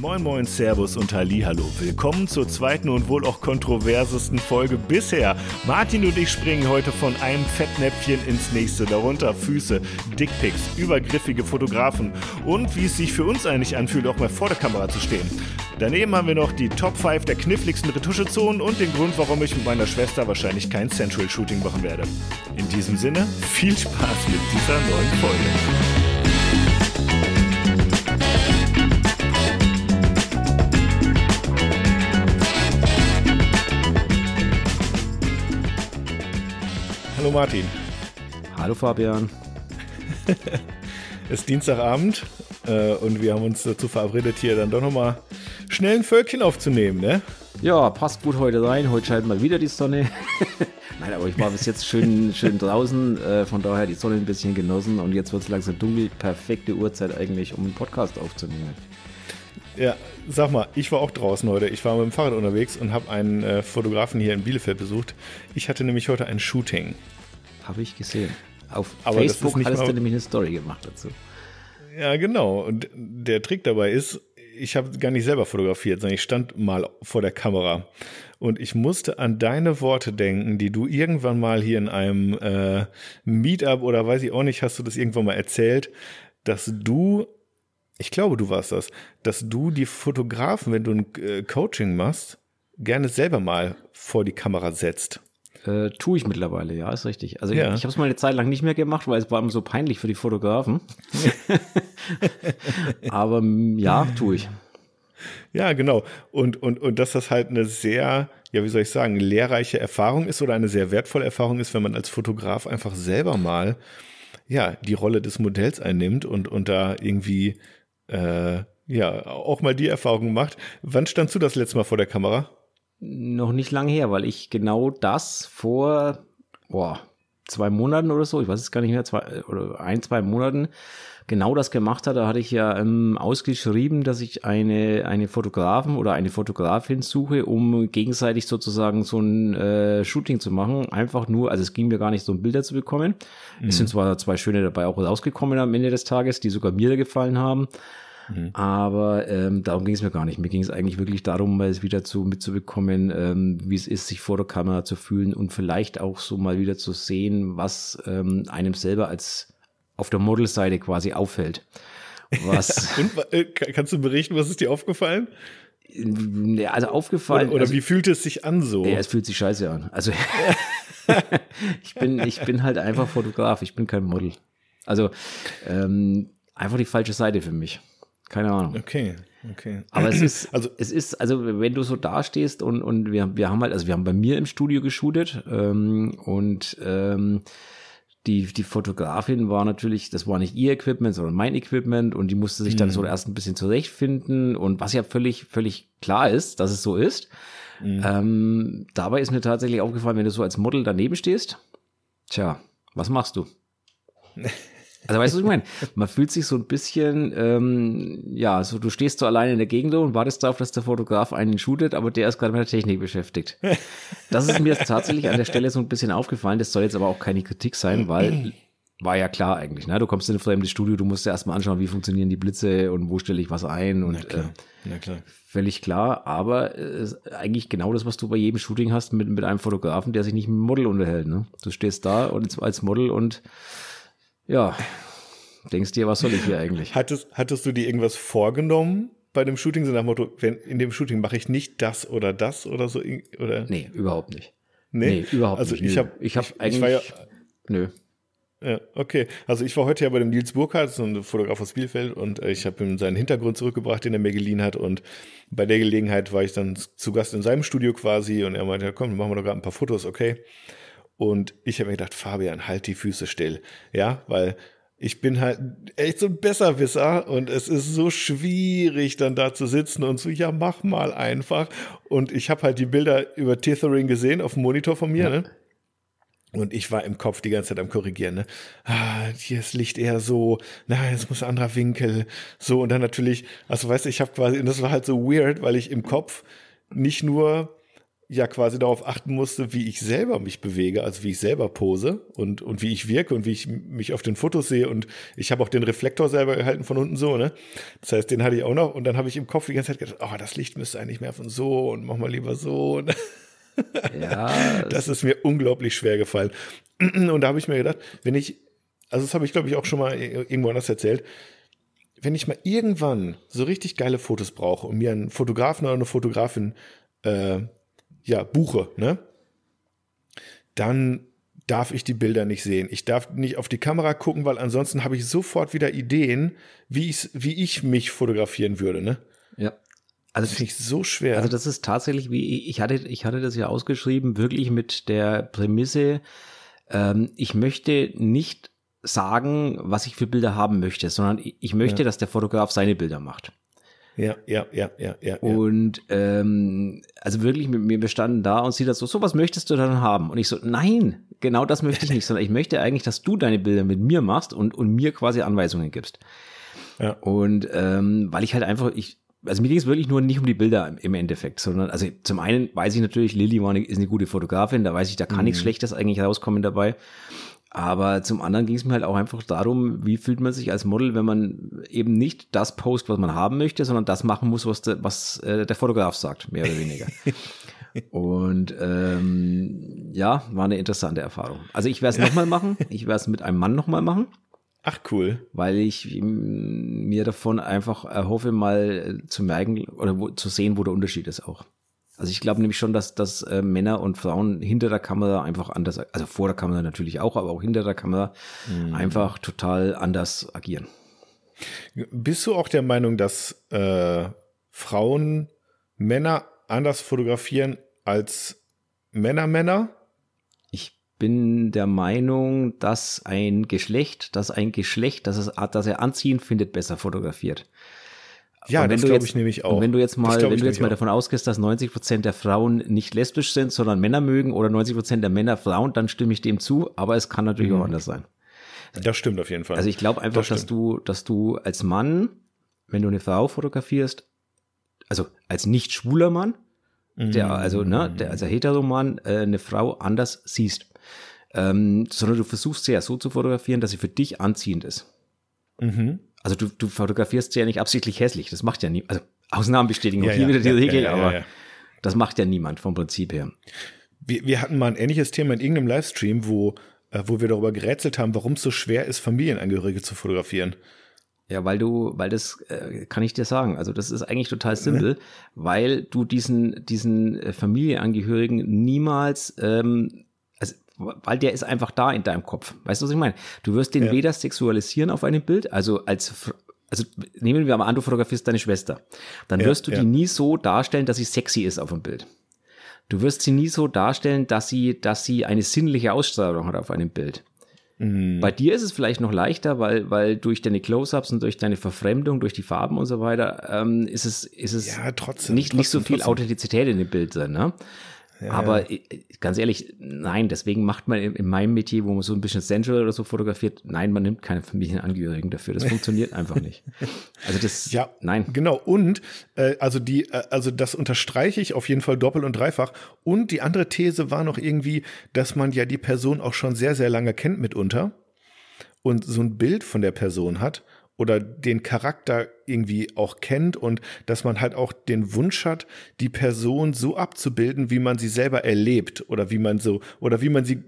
Moin Moin, Servus und Hallo. Willkommen zur zweiten und wohl auch kontroversesten Folge bisher. Martin und ich springen heute von einem Fettnäpfchen ins nächste, darunter Füße, Dickpics, übergriffige Fotografen und wie es sich für uns eigentlich anfühlt, auch mal vor der Kamera zu stehen. Daneben haben wir noch die Top 5 der kniffligsten Retuschezonen und den Grund, warum ich mit meiner Schwester wahrscheinlich kein Central Shooting machen werde. In diesem Sinne, viel Spaß mit dieser neuen Folge. Hallo Martin. Hallo Fabian. es ist Dienstagabend äh, und wir haben uns dazu verabredet, hier dann doch nochmal schnell ein Völkchen aufzunehmen, ne? Ja, passt gut heute rein. Heute scheint mal wieder die Sonne. Nein, aber ich war bis jetzt schön, schön draußen, äh, von daher die Sonne ein bisschen genossen und jetzt wird es langsam dunkel. Perfekte Uhrzeit eigentlich, um einen Podcast aufzunehmen. Ja, sag mal, ich war auch draußen heute. Ich war mit dem Fahrrad unterwegs und habe einen äh, Fotografen hier in Bielefeld besucht. Ich hatte nämlich heute ein Shooting. Habe ich gesehen. Auf Aber Facebook hattest du nämlich eine Story gemacht dazu. Ja, genau. Und der Trick dabei ist, ich habe gar nicht selber fotografiert, sondern ich stand mal vor der Kamera. Und ich musste an deine Worte denken, die du irgendwann mal hier in einem äh, Meetup oder weiß ich auch nicht, hast du das irgendwann mal erzählt, dass du ich glaube, du warst das, dass du die Fotografen, wenn du ein äh, Coaching machst, gerne selber mal vor die Kamera setzt. Äh, tue ich mittlerweile, ja, ist richtig. Also ja. ich, ich habe es mal eine Zeit lang nicht mehr gemacht, weil es war immer so peinlich für die Fotografen. Aber ja, tue ich. Ja, genau. Und, und, und dass das halt eine sehr, ja, wie soll ich sagen, lehrreiche Erfahrung ist oder eine sehr wertvolle Erfahrung ist, wenn man als Fotograf einfach selber mal, ja, die Rolle des Modells einnimmt und, und da irgendwie äh, ja, auch mal die Erfahrung gemacht. Wann standst du das letzte Mal vor der Kamera? Noch nicht lange her, weil ich genau das vor boah, zwei Monaten oder so, ich weiß es gar nicht mehr, zwei oder ein, zwei Monaten genau das gemacht hat. Da hatte ich ja ähm, ausgeschrieben, dass ich eine, eine Fotografen oder eine Fotografin suche, um gegenseitig sozusagen so ein äh, Shooting zu machen. Einfach nur, also es ging mir gar nicht so um Bilder zu bekommen. Mhm. Es sind zwar zwei schöne dabei auch rausgekommen am Ende des Tages, die sogar mir gefallen haben. Mhm. Aber ähm, darum ging es mir gar nicht. Mir ging es eigentlich wirklich darum, mal es wieder zu mitzubekommen, ähm, wie es ist, sich vor der Kamera zu fühlen und vielleicht auch so mal wieder zu sehen, was ähm, einem selber als auf der Modelseite quasi auffällt. Was und, äh, kannst du berichten, was ist dir aufgefallen? Also aufgefallen. Oder, oder also, wie fühlt es sich an so? Ja, es fühlt sich scheiße an. Also ich bin, ich bin halt einfach Fotograf, ich bin kein Model. Also ähm, einfach die falsche Seite für mich. Keine Ahnung. Okay, okay. Aber es ist, also, es ist, also wenn du so dastehst und, und wir, wir haben halt, also wir haben bei mir im Studio geshootet ähm, und ähm, die, die Fotografin war natürlich, das war nicht ihr Equipment, sondern mein Equipment und die musste sich mhm. dann so erst ein bisschen zurechtfinden und was ja völlig, völlig klar ist, dass es so ist. Mhm. Ähm, dabei ist mir tatsächlich aufgefallen, wenn du so als Model daneben stehst, tja, was machst du? Also weißt du, was ich meine? Man fühlt sich so ein bisschen, ähm, ja, so du stehst so alleine in der Gegend und wartest darauf, dass der Fotograf einen shootet, aber der ist gerade mit der Technik beschäftigt. Das ist mir tatsächlich an der Stelle so ein bisschen aufgefallen. Das soll jetzt aber auch keine Kritik sein, weil war ja klar eigentlich. Ne? Du kommst in ein fremdes Studio, du musst ja erstmal anschauen, wie funktionieren die Blitze und wo stelle ich was ein und Na klar. Äh, Na klar. völlig klar. Aber äh, eigentlich genau das, was du bei jedem Shooting hast mit, mit einem Fotografen, der sich nicht mit dem Model unterhält. Ne? Du stehst da und als Model und ja, denkst dir, was soll ich hier eigentlich? Hattest, hattest du dir irgendwas vorgenommen bei dem Shooting, so nach dem Motto, wenn, in dem Shooting mache ich nicht das oder das oder so? Oder? Nee, überhaupt nicht. Nee, nee überhaupt also nicht. Ich habe ich hab eigentlich, ich ja, nö. Ja, okay. Also ich war heute ja bei dem Nils Burkhardt, so ein Fotograf aus Bielefeld, und äh, ich habe ihm seinen Hintergrund zurückgebracht, den er mir geliehen hat. Und bei der Gelegenheit war ich dann zu Gast in seinem Studio quasi und er meinte, ja, komm, machen wir doch gerade ein paar Fotos, okay. Und ich habe mir gedacht, Fabian, halt die Füße still. Ja, weil ich bin halt echt so ein Besserwisser und es ist so schwierig, dann da zu sitzen und so, ja, mach mal einfach. Und ich habe halt die Bilder über Tethering gesehen auf dem Monitor von mir, ja. ne? Und ich war im Kopf die ganze Zeit am Korrigieren, ne? Ah, hier ist Licht eher so, nein, es muss ein anderer Winkel, so und dann natürlich, also weißt du, ich habe quasi, und das war halt so weird, weil ich im Kopf nicht nur ja quasi darauf achten musste, wie ich selber mich bewege, also wie ich selber pose und, und wie ich wirke und wie ich mich auf den Fotos sehe. Und ich habe auch den Reflektor selber gehalten von unten so, ne? Das heißt, den hatte ich auch noch. Und dann habe ich im Kopf die ganze Zeit gedacht, oh, das Licht müsste eigentlich mehr von so und mach mal lieber so. Ja. das ist mir unglaublich schwer gefallen. Und da habe ich mir gedacht, wenn ich, also das habe ich glaube ich auch schon mal irgendwo anders erzählt, wenn ich mal irgendwann so richtig geile Fotos brauche und mir einen Fotografen oder eine Fotografin äh, ja, buche, ne? Dann darf ich die Bilder nicht sehen. Ich darf nicht auf die Kamera gucken, weil ansonsten habe ich sofort wieder Ideen, wie, wie ich mich fotografieren würde, ne? Ja. Also das finde ich so schwer. Also das ist tatsächlich wie, ich hatte, ich hatte das ja ausgeschrieben, wirklich mit der Prämisse, ähm, ich möchte nicht sagen, was ich für Bilder haben möchte, sondern ich möchte, ja. dass der Fotograf seine Bilder macht. Ja, ja, ja, ja, ja. Und ähm, also wirklich mit mir bestanden da und sie das so, so was möchtest du dann haben? Und ich so, nein, genau das möchte ich nicht, sondern ich möchte eigentlich, dass du deine Bilder mit mir machst und, und mir quasi Anweisungen gibst. Ja. Und ähm, weil ich halt einfach, ich, also mir ging es wirklich nur nicht um die Bilder im Endeffekt, sondern, also zum einen weiß ich natürlich, Lilly war eine, ist eine gute Fotografin, da weiß ich, da kann mhm. nichts Schlechtes eigentlich rauskommen dabei. Aber zum anderen ging es mir halt auch einfach darum, wie fühlt man sich als Model, wenn man eben nicht das post, was man haben möchte, sondern das machen muss, was, der, was äh, der Fotograf sagt, mehr oder weniger. Und ähm, ja, war eine interessante Erfahrung. Also ich werde es nochmal machen. Ich werde es mit einem Mann nochmal machen. Ach cool. Weil ich mir davon einfach erhoffe, mal zu merken oder wo, zu sehen, wo der Unterschied ist auch. Also ich glaube nämlich schon, dass, dass äh, Männer und Frauen hinter der Kamera einfach anders, also vor der Kamera natürlich auch, aber auch hinter der Kamera mhm. einfach total anders agieren. Bist du auch der Meinung, dass äh, Frauen Männer anders fotografieren als Männer Männer? Ich bin der Meinung, dass ein Geschlecht, dass ein Geschlecht, das, es, das er anziehen findet, besser fotografiert. Ja, das glaube ich nämlich auch. Und wenn du jetzt mal, wenn du jetzt mal auch. davon ausgehst, dass 90 Prozent der Frauen nicht lesbisch sind, sondern Männer mögen oder 90 Prozent der Männer Frauen, dann stimme ich dem zu. Aber es kann natürlich mhm. auch anders sein. Das stimmt auf jeden Fall. Also ich glaube einfach, das dass du, dass du als Mann, wenn du eine Frau fotografierst, also als nicht schwuler Mann, der, mhm. also, ne, der, als Heteromann, äh, eine Frau anders siehst. Ähm, sondern du versuchst sie ja so zu fotografieren, dass sie für dich anziehend ist. Mhm. Also du, du fotografierst sie ja nicht absichtlich hässlich. Das macht ja nie. Also Ausnahmen bestätigen ja, hier ja, wieder die ja, Regel, aber das macht ja niemand vom Prinzip her. Wir, wir hatten mal ein ähnliches Thema in irgendeinem Livestream, wo, äh, wo wir darüber gerätselt haben, warum es so schwer ist, Familienangehörige zu fotografieren. Ja, weil du, weil das äh, kann ich dir sagen. Also das ist eigentlich total simpel, weil du diesen diesen äh, Familienangehörigen niemals ähm, weil der ist einfach da in deinem Kopf. Weißt du, was ich meine? Du wirst den ja. weder sexualisieren auf einem Bild, also als also nehmen wir mal an, du fotografierst deine Schwester. Dann wirst du ja. die nie so darstellen, dass sie sexy ist auf dem Bild. Du wirst sie nie so darstellen, dass sie, dass sie eine sinnliche Ausstrahlung hat auf einem Bild. Mhm. Bei dir ist es vielleicht noch leichter, weil, weil durch deine Close-ups und durch deine Verfremdung, durch die Farben und so weiter, ähm, ist es, ist es ja, trotzdem, nicht, trotzdem, nicht so viel trotzdem. Authentizität in dem Bild drin. Ne? Aber ja. ganz ehrlich, nein, deswegen macht man in, meinem Metier, wo man so ein bisschen sensual oder so fotografiert, nein, man nimmt keine Familienangehörigen dafür. Das funktioniert einfach nicht. Also das, ja, nein. Genau. Und äh, also die, äh, also das unterstreiche ich auf jeden Fall doppelt und dreifach. Und die andere These war noch irgendwie, dass man ja die Person auch schon sehr, sehr lange kennt mitunter und so ein Bild von der Person hat oder den Charakter irgendwie auch kennt und dass man halt auch den Wunsch hat, die Person so abzubilden, wie man sie selber erlebt oder wie man so oder wie man sie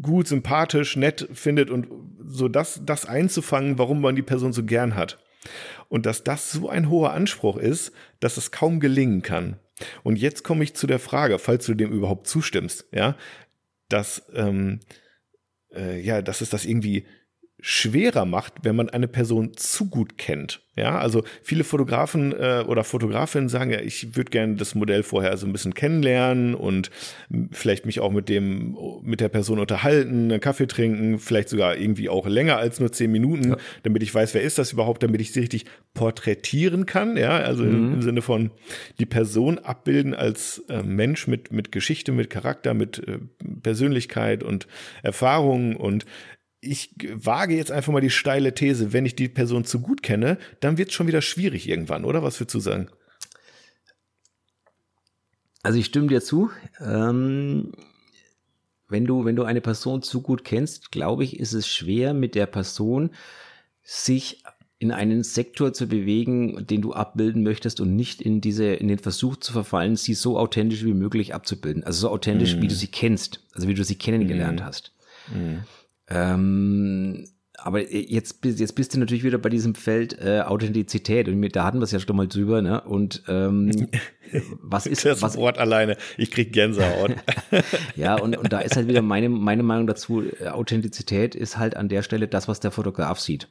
gut, sympathisch, nett findet und so das, das einzufangen, warum man die Person so gern hat. Und dass das so ein hoher Anspruch ist, dass es kaum gelingen kann. Und jetzt komme ich zu der Frage, falls du dem überhaupt zustimmst, ja, dass ähm, äh, ja, dass es das irgendwie schwerer macht, wenn man eine Person zu gut kennt. Ja, also viele Fotografen äh, oder Fotografinnen sagen ja, ich würde gerne das Modell vorher so ein bisschen kennenlernen und vielleicht mich auch mit dem, mit der Person unterhalten, einen Kaffee trinken, vielleicht sogar irgendwie auch länger als nur zehn Minuten, ja. damit ich weiß, wer ist das überhaupt, damit ich sie richtig porträtieren kann. Ja, also mhm. im Sinne von die Person abbilden als äh, Mensch mit, mit Geschichte, mit Charakter, mit äh, Persönlichkeit und Erfahrungen und ich wage jetzt einfach mal die steile These, wenn ich die Person zu gut kenne, dann wird es schon wieder schwierig irgendwann, oder? Was würdest du sagen? Also ich stimme dir zu. Ähm, wenn du, wenn du eine Person zu gut kennst, glaube ich, ist es schwer, mit der Person sich in einen Sektor zu bewegen, den du abbilden möchtest und nicht in diese, in den Versuch zu verfallen, sie so authentisch wie möglich abzubilden. Also so authentisch, mm. wie du sie kennst, also wie du sie kennengelernt mm. hast. Mm. Ähm, aber jetzt, jetzt bist du natürlich wieder bei diesem Feld äh, Authentizität und da hatten wir es ja schon mal drüber, ne? Und ähm, was ist das was, Wort alleine? Ich krieg Gänsehaut. ja, und, und da ist halt wieder meine, meine Meinung dazu, äh, Authentizität ist halt an der Stelle das, was der Fotograf sieht.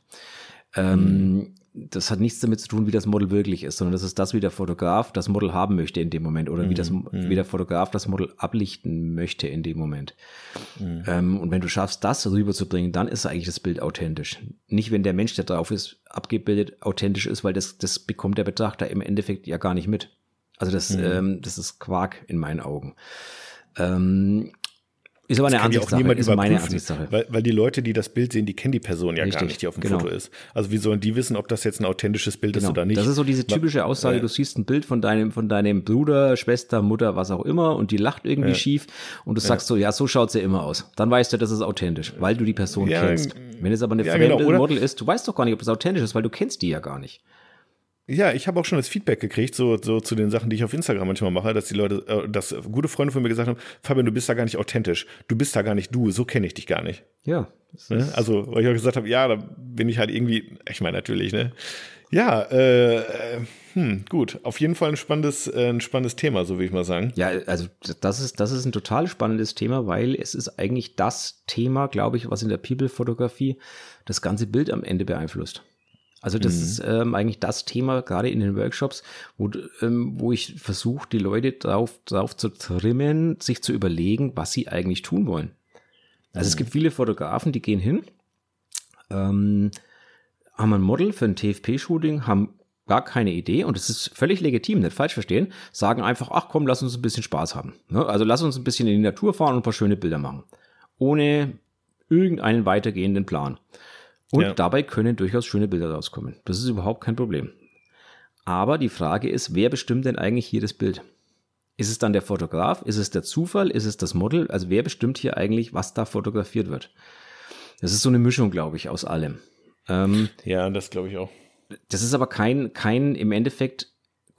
Ähm, mhm. Das hat nichts damit zu tun, wie das Model wirklich ist, sondern das ist das, wie der Fotograf das Model haben möchte in dem Moment oder mhm. wie, das, mhm. wie der Fotograf das Model ablichten möchte in dem Moment. Mhm. Ähm, und wenn du schaffst, das rüberzubringen, dann ist eigentlich das Bild authentisch. Nicht, wenn der Mensch, der drauf ist, abgebildet, authentisch ist, weil das, das bekommt der Betrachter im Endeffekt ja gar nicht mit. Also das, mhm. ähm, das ist Quark in meinen Augen. Ähm, ist aber eine Ansichtssache. Auch ist meine Ansichtssache. Weil, weil die Leute, die das Bild sehen, die kennen die Person ja Richtig, gar nicht, die auf dem genau. Foto ist. Also wie sollen die wissen, ob das jetzt ein authentisches Bild genau. ist oder nicht? Das ist so diese typische Aussage, ja. du siehst ein Bild von deinem, von deinem Bruder, Schwester, Mutter, was auch immer und die lacht irgendwie ja. schief und du sagst so, ja, so schaut sie immer aus. Dann weißt du, das ist authentisch, weil du die Person ja, kennst. Wenn es aber eine fremde genau, Model ist, du weißt doch gar nicht, ob es authentisch ist, weil du kennst die ja gar nicht. Ja, ich habe auch schon das Feedback gekriegt, so, so zu den Sachen, die ich auf Instagram manchmal mache, dass die Leute, äh, dass gute Freunde von mir gesagt haben, Fabian, du bist da gar nicht authentisch. Du bist da gar nicht du, so kenne ich dich gar nicht. Ja. Ne? Also, weil ich auch gesagt habe, ja, da bin ich halt irgendwie, ich meine natürlich, ne? Ja, äh, hm, gut. Auf jeden Fall ein spannendes, äh, ein spannendes Thema, so will ich mal sagen. Ja, also das ist, das ist ein total spannendes Thema, weil es ist eigentlich das Thema, glaube ich, was in der People-Fotografie das ganze Bild am Ende beeinflusst. Also das mhm. ist ähm, eigentlich das Thema, gerade in den Workshops, wo, ähm, wo ich versuche, die Leute darauf, darauf zu trimmen, sich zu überlegen, was sie eigentlich tun wollen. Also mhm. es gibt viele Fotografen, die gehen hin, ähm, haben ein Model für ein TFP-Shooting, haben gar keine Idee und es ist völlig legitim, nicht falsch verstehen, sagen einfach, ach komm, lass uns ein bisschen Spaß haben. Ne? Also lass uns ein bisschen in die Natur fahren und ein paar schöne Bilder machen. Ohne irgendeinen weitergehenden Plan. Und ja. dabei können durchaus schöne Bilder rauskommen. Das ist überhaupt kein Problem. Aber die Frage ist, wer bestimmt denn eigentlich hier das Bild? Ist es dann der Fotograf? Ist es der Zufall? Ist es das Model? Also wer bestimmt hier eigentlich, was da fotografiert wird? Das ist so eine Mischung, glaube ich, aus allem. Ähm, ja, das glaube ich auch. Das ist aber kein, kein im Endeffekt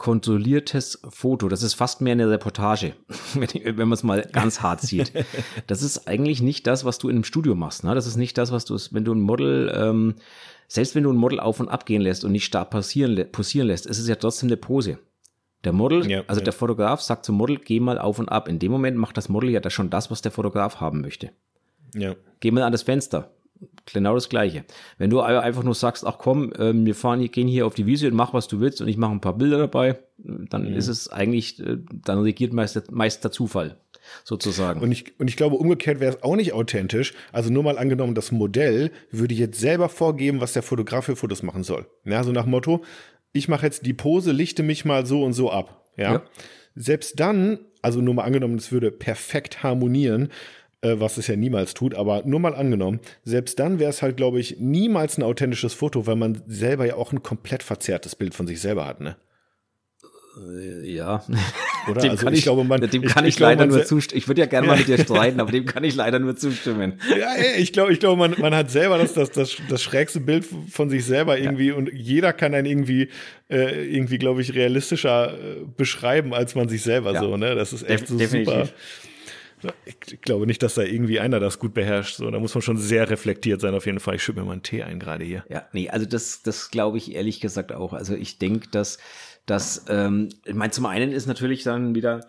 kontrolliertes Foto. Das ist fast mehr eine Reportage, wenn man es mal ganz hart sieht. Das ist eigentlich nicht das, was du in einem Studio machst. Ne? Das ist nicht das, was du, wenn du ein Model, ähm, selbst wenn du ein Model auf und ab gehen lässt und nicht stark passieren, posieren lässt, ist es ja trotzdem eine Pose. Der Model, ja, also ja. der Fotograf sagt zum Model, geh mal auf und ab. In dem Moment macht das Model ja schon das, was der Fotograf haben möchte. Ja. Geh mal an das Fenster genau das Gleiche. Wenn du einfach nur sagst, ach komm, ähm, wir fahren, gehen hier auf die Wiese und mach was du willst und ich mache ein paar Bilder dabei, dann mhm. ist es eigentlich, äh, dann regiert meist, meist der Zufall sozusagen. Und ich, und ich glaube, umgekehrt wäre es auch nicht authentisch. Also nur mal angenommen, das Modell würde jetzt selber vorgeben, was der Fotograf für Fotos machen soll. Ja, so nach Motto, ich mache jetzt die Pose, lichte mich mal so und so ab. Ja. ja. Selbst dann, also nur mal angenommen, es würde perfekt harmonieren, äh, was es ja niemals tut, aber nur mal angenommen, selbst dann wäre es halt, glaube ich, niemals ein authentisches Foto, weil man selber ja auch ein komplett verzerrtes Bild von sich selber hat, ne? Äh, ja. Oder? Dem also kann ich, ich, glaube, man, dem kann ich, ich leider nur zustimmen. Ich würde ja gerne mal mit dir streiten, aber dem kann ich leider nur zustimmen. Ja, ich glaube, ich glaube, man, man hat selber das, das, das, das schrägste Bild von sich selber irgendwie ja. und jeder kann einen irgendwie, äh, irgendwie, glaube ich, realistischer äh, beschreiben als man sich selber ja. so, ne? Das ist echt Def so definitiv. super. Ich glaube nicht, dass da irgendwie einer das gut beherrscht. So, da muss man schon sehr reflektiert sein, auf jeden Fall. Ich schütte mir mal einen Tee ein gerade hier. Ja, nee, also das, das glaube ich ehrlich gesagt auch. Also ich denke, dass, dass, ähm, ich meine, zum einen ist natürlich dann wieder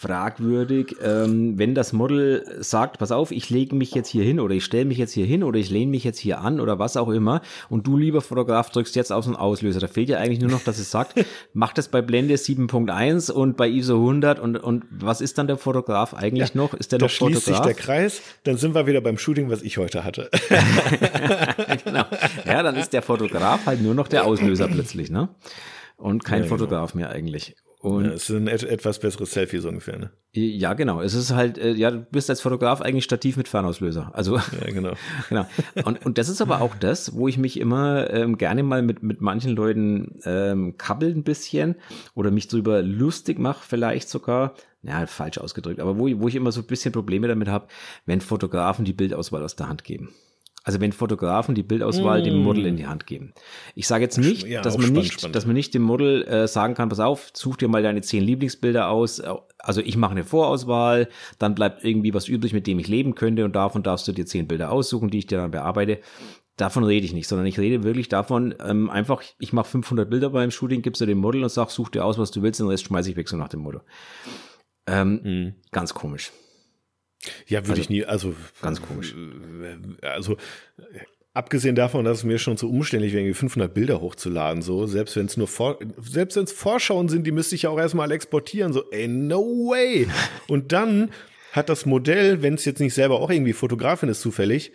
fragwürdig, ähm, wenn das Model sagt, pass auf, ich lege mich jetzt hier hin oder ich stelle mich jetzt hier hin oder ich lehne mich jetzt hier an oder was auch immer und du, lieber Fotograf, drückst jetzt auf so einen Auslöser. Da fehlt ja eigentlich nur noch, dass es sagt, mach das bei Blende 7.1 und bei ISO 100 und, und was ist dann der Fotograf eigentlich ja, noch? Ist der noch Fotograf? Da schließt sich der Kreis, dann sind wir wieder beim Shooting, was ich heute hatte. genau. Ja, dann ist der Fotograf halt nur noch der Auslöser plötzlich, ne? Und kein ja, genau. Fotograf genau. mehr eigentlich. Und ja, es ist ein etwas besseres Selfie so ungefähr, ne? Ja, genau. Es ist halt, äh, ja, du bist als Fotograf eigentlich Stativ mit Fernauslöser. Also, ja, genau. genau. Und, und das ist aber auch das, wo ich mich immer ähm, gerne mal mit, mit manchen Leuten ähm, kabbel ein bisschen oder mich drüber lustig mache, vielleicht sogar. Ja, falsch ausgedrückt, aber wo, wo ich immer so ein bisschen Probleme damit habe, wenn Fotografen die Bildauswahl aus der Hand geben. Also wenn Fotografen die Bildauswahl mm. dem Model in die Hand geben. Ich sage jetzt nicht, ja, dass man spannend, nicht, spannend. dass man nicht dem Model äh, sagen kann, pass auf, such dir mal deine zehn Lieblingsbilder aus. Also ich mache eine Vorauswahl, dann bleibt irgendwie was übrig, mit dem ich leben könnte und davon darfst du dir zehn Bilder aussuchen, die ich dir dann bearbeite. Davon rede ich nicht, sondern ich rede wirklich davon, ähm, einfach, ich mache 500 Bilder beim Shooting, gibst du dem Model und sag, such dir aus, was du willst, den Rest schmeiße ich weg, so nach dem Motto. Ähm, mhm. Ganz komisch. Ja, würde also, ich nie, also ganz komisch. Also abgesehen davon, dass es mir schon so umständlich wäre, 500 Bilder hochzuladen, so selbst wenn es nur Vor selbst wenn es Vorschauen sind, die müsste ich ja auch erstmal exportieren, so ey no way. Und dann hat das Modell, wenn es jetzt nicht selber auch irgendwie Fotografin ist zufällig,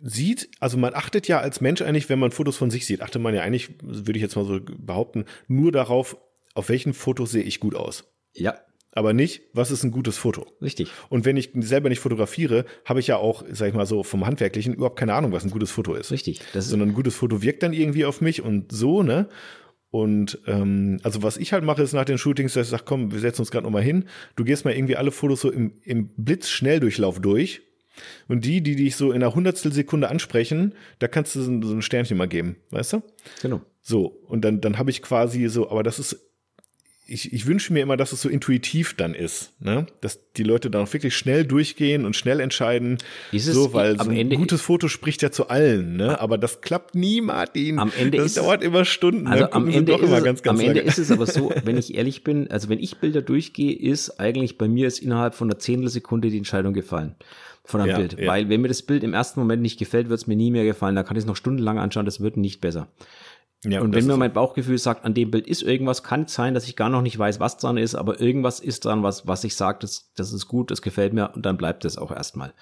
sieht, also man achtet ja als Mensch eigentlich, wenn man Fotos von sich sieht, achtet man ja eigentlich, würde ich jetzt mal so behaupten, nur darauf, auf welchen Fotos sehe ich gut aus. Ja aber nicht, was ist ein gutes Foto. Richtig. Und wenn ich selber nicht fotografiere, habe ich ja auch, sag ich mal so, vom Handwerklichen überhaupt keine Ahnung, was ein gutes Foto ist. Richtig. Das Sondern ein gutes Foto wirkt dann irgendwie auf mich und so, ne? Und ähm, also was ich halt mache, ist nach den Shootings, dass ich sage, komm, wir setzen uns gerade nochmal hin. Du gehst mal irgendwie alle Fotos so im, im Blitzschnelldurchlauf durch. Und die, die dich so in einer Hundertstel Sekunde ansprechen, da kannst du so ein Sternchen mal geben, weißt du? Genau. So, und dann, dann habe ich quasi so, aber das ist ich, ich wünsche mir immer, dass es so intuitiv dann ist, ne? dass die Leute dann auch wirklich schnell durchgehen und schnell entscheiden, ist es, so, weil so ein Ende gutes Foto spricht ja zu allen, ne? aber das klappt nie, Martin. Am Ende das ist dauert immer Stunden. Also am Ende, ist es, ganz, ganz am Ende ist es aber so, wenn ich ehrlich bin, also wenn ich Bilder durchgehe, ist eigentlich bei mir ist innerhalb von einer Zehntelsekunde die Entscheidung gefallen von einem ja, Bild. Ja. Weil wenn mir das Bild im ersten Moment nicht gefällt, wird es mir nie mehr gefallen. Da kann ich es noch stundenlang anschauen, das wird nicht besser. Ja, und wenn mir mein Bauchgefühl sagt, an dem Bild ist irgendwas, kann es sein, dass ich gar noch nicht weiß, was dran ist, aber irgendwas ist dran, was, was ich sage, das, das ist gut, das gefällt mir und dann bleibt es auch erstmal.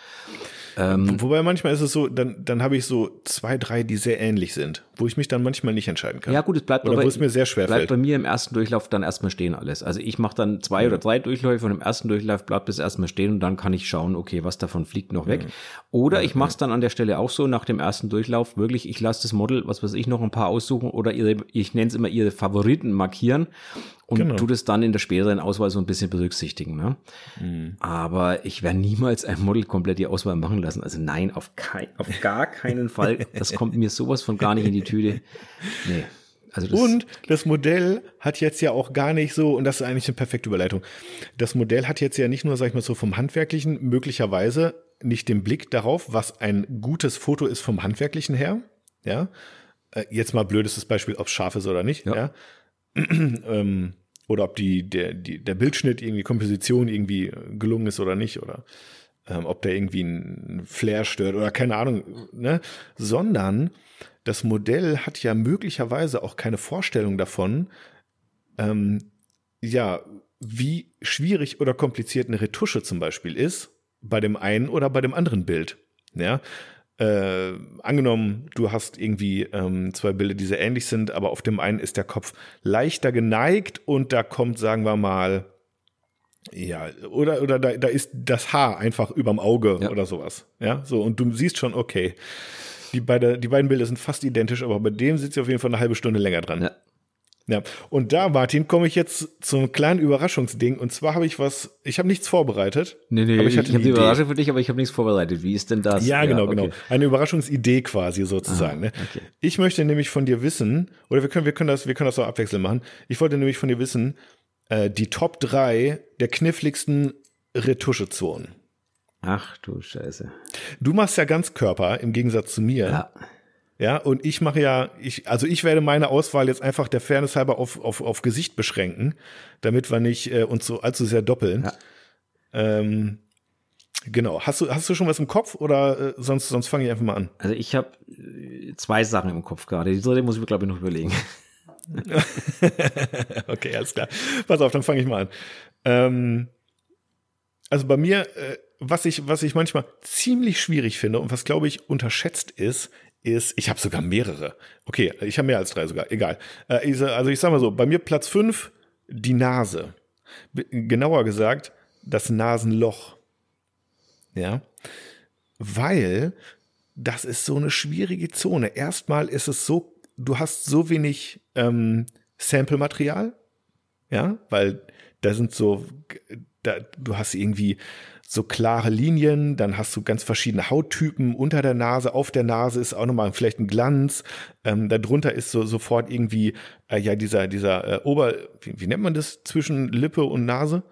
Ähm, Wobei manchmal ist es so, dann, dann habe ich so zwei, drei, die sehr ähnlich sind, wo ich mich dann manchmal nicht entscheiden kann. Ja, gut, es bleibt oder aber, wo es mir sehr schwer bleibt fällt. bei mir im ersten Durchlauf dann erstmal stehen alles. Also ich mache dann zwei ja. oder drei Durchläufe und im ersten Durchlauf bleibt es erstmal stehen und dann kann ich schauen, okay, was davon fliegt noch weg. Oder ich mache es dann an der Stelle auch so nach dem ersten Durchlauf wirklich, ich lasse das Model, was weiß ich, noch ein paar aussuchen oder ihre, ich nenne es immer ihre Favoriten markieren und genau. tu das dann in der späteren Auswahl so ein bisschen berücksichtigen. Ne? Mhm. Aber ich werde niemals ein Model komplett die Auswahl machen lassen. Also nein, auf, kein, auf gar keinen Fall. Das kommt mir sowas von gar nicht in die Tüte. Nee. Also das und das Modell hat jetzt ja auch gar nicht so, und das ist eigentlich eine perfekte Überleitung, das Modell hat jetzt ja nicht nur, sag ich mal so, vom Handwerklichen möglicherweise nicht den Blick darauf, was ein gutes Foto ist vom Handwerklichen her, ja, äh, jetzt mal blödestes Beispiel, ob es scharf ist oder nicht, ja, ja. ähm, oder ob die, der, die, der Bildschnitt irgendwie Komposition irgendwie gelungen ist oder nicht oder ähm, ob der irgendwie ein Flair stört oder keine Ahnung, ne? Sondern das Modell hat ja möglicherweise auch keine Vorstellung davon, ähm, ja, wie schwierig oder kompliziert eine Retusche zum Beispiel ist bei dem einen oder bei dem anderen Bild. Ja, äh, angenommen, du hast irgendwie ähm, zwei Bilder, die sehr ähnlich sind, aber auf dem einen ist der Kopf leichter geneigt und da kommt, sagen wir mal, ja, oder, oder da, da ist das Haar einfach überm Auge ja. oder sowas. Ja, so, und du siehst schon, okay, die, beide, die beiden Bilder sind fast identisch, aber bei dem sitzt sie auf jeden Fall eine halbe Stunde länger dran. Ja. Ja, und da, Martin, komme ich jetzt zum kleinen Überraschungsding. Und zwar habe ich was, ich habe nichts vorbereitet. Nee, nee, aber ich, ich habe die Überraschung für dich, aber ich habe nichts vorbereitet. Wie ist denn das? Ja, genau, ja, genau. okay. genau. Eine Überraschungsidee quasi sozusagen. Aha, ne? okay. Ich möchte nämlich von dir wissen, oder wir können, wir können das, wir können das auch abwechselnd machen. Ich wollte nämlich von dir wissen, äh, die Top 3 der kniffligsten Retuschezonen. Ach du Scheiße. Du machst ja ganz Körper im Gegensatz zu mir. Ja. Ja, und ich mache ja, ich, also ich werde meine Auswahl jetzt einfach der Fairness halber auf, auf, auf Gesicht beschränken, damit wir nicht äh, uns so allzu sehr doppeln. Ja. Ähm, genau. Hast du, hast du schon was im Kopf oder äh, sonst, sonst fange ich einfach mal an? Also ich habe äh, zwei Sachen im Kopf gerade. Die dritte muss ich mir, glaube ich, noch überlegen. okay, alles klar. Pass auf, dann fange ich mal an. Ähm, also bei mir, äh, was ich, was ich manchmal ziemlich schwierig finde und was, glaube ich, unterschätzt ist, ist, ich habe sogar mehrere. Okay, ich habe mehr als drei sogar, egal. Äh, also ich sag mal so, bei mir Platz fünf die Nase. Genauer gesagt, das Nasenloch. Ja. Weil das ist so eine schwierige Zone. Erstmal ist es so, du hast so wenig ähm, Sample-Material. Ja, weil da sind so, da, du hast irgendwie so klare Linien, dann hast du ganz verschiedene Hauttypen unter der Nase, auf der Nase ist auch nochmal vielleicht ein Glanz, ähm, darunter ist so sofort irgendwie äh, ja dieser dieser äh, Ober, wie, wie nennt man das zwischen Lippe und Nase?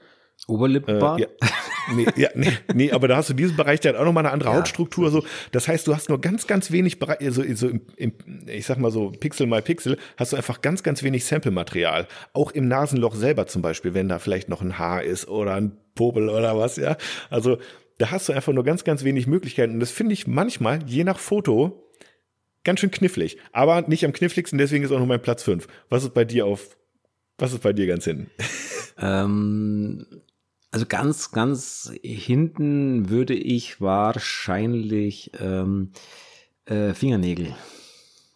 Oberlippenbart? Äh, ja. Nee, ja, nee, nee, aber da hast du diesen Bereich, der hat auch nochmal eine andere ja, Hautstruktur. So. Das heißt, du hast nur ganz, ganz wenig Bereich, so, so im, im, ich sag mal so Pixel mal Pixel, hast du einfach ganz, ganz wenig Sample-Material. Auch im Nasenloch selber zum Beispiel, wenn da vielleicht noch ein Haar ist oder ein Popel oder was, ja. Also da hast du einfach nur ganz, ganz wenig Möglichkeiten. Und das finde ich manchmal, je nach Foto, ganz schön knifflig. Aber nicht am kniffligsten, deswegen ist auch nur mein Platz 5. Was ist bei dir auf, was ist bei dir ganz hinten? Ähm, also ganz, ganz hinten würde ich wahrscheinlich ähm, äh, Fingernägel.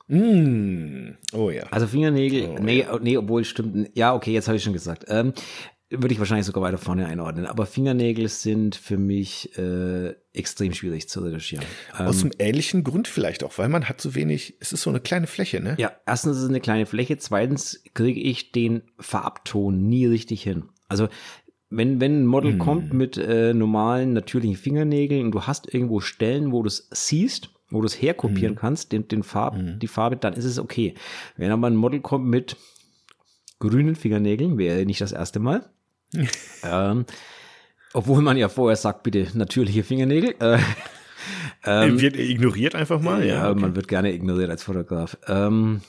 Mm. Oh ja. Also Fingernägel, oh, nee, ja. nee, obwohl stimmt. Ja, okay, jetzt habe ich schon gesagt. Ähm, würde ich wahrscheinlich sogar weiter vorne einordnen. Aber Fingernägel sind für mich äh, extrem schwierig zu retuschieren. Aus ähm, einem ähnlichen Grund vielleicht auch, weil man hat so wenig, es ist so eine kleine Fläche, ne? Ja, erstens ist es eine kleine Fläche, zweitens kriege ich den Farbton nie richtig hin. Also wenn, wenn ein Model hm. kommt mit äh, normalen, natürlichen Fingernägeln und du hast irgendwo Stellen, wo du es siehst, wo du es herkopieren hm. kannst, den, den Farb, hm. die Farbe, dann ist es okay. Wenn aber ein Model kommt mit grünen Fingernägeln, wäre nicht das erste Mal. ähm, obwohl man ja vorher sagt, bitte natürliche Fingernägel. Äh, ähm, wird ignoriert einfach mal, ja. Okay. Man wird gerne ignoriert als Fotograf. Ähm,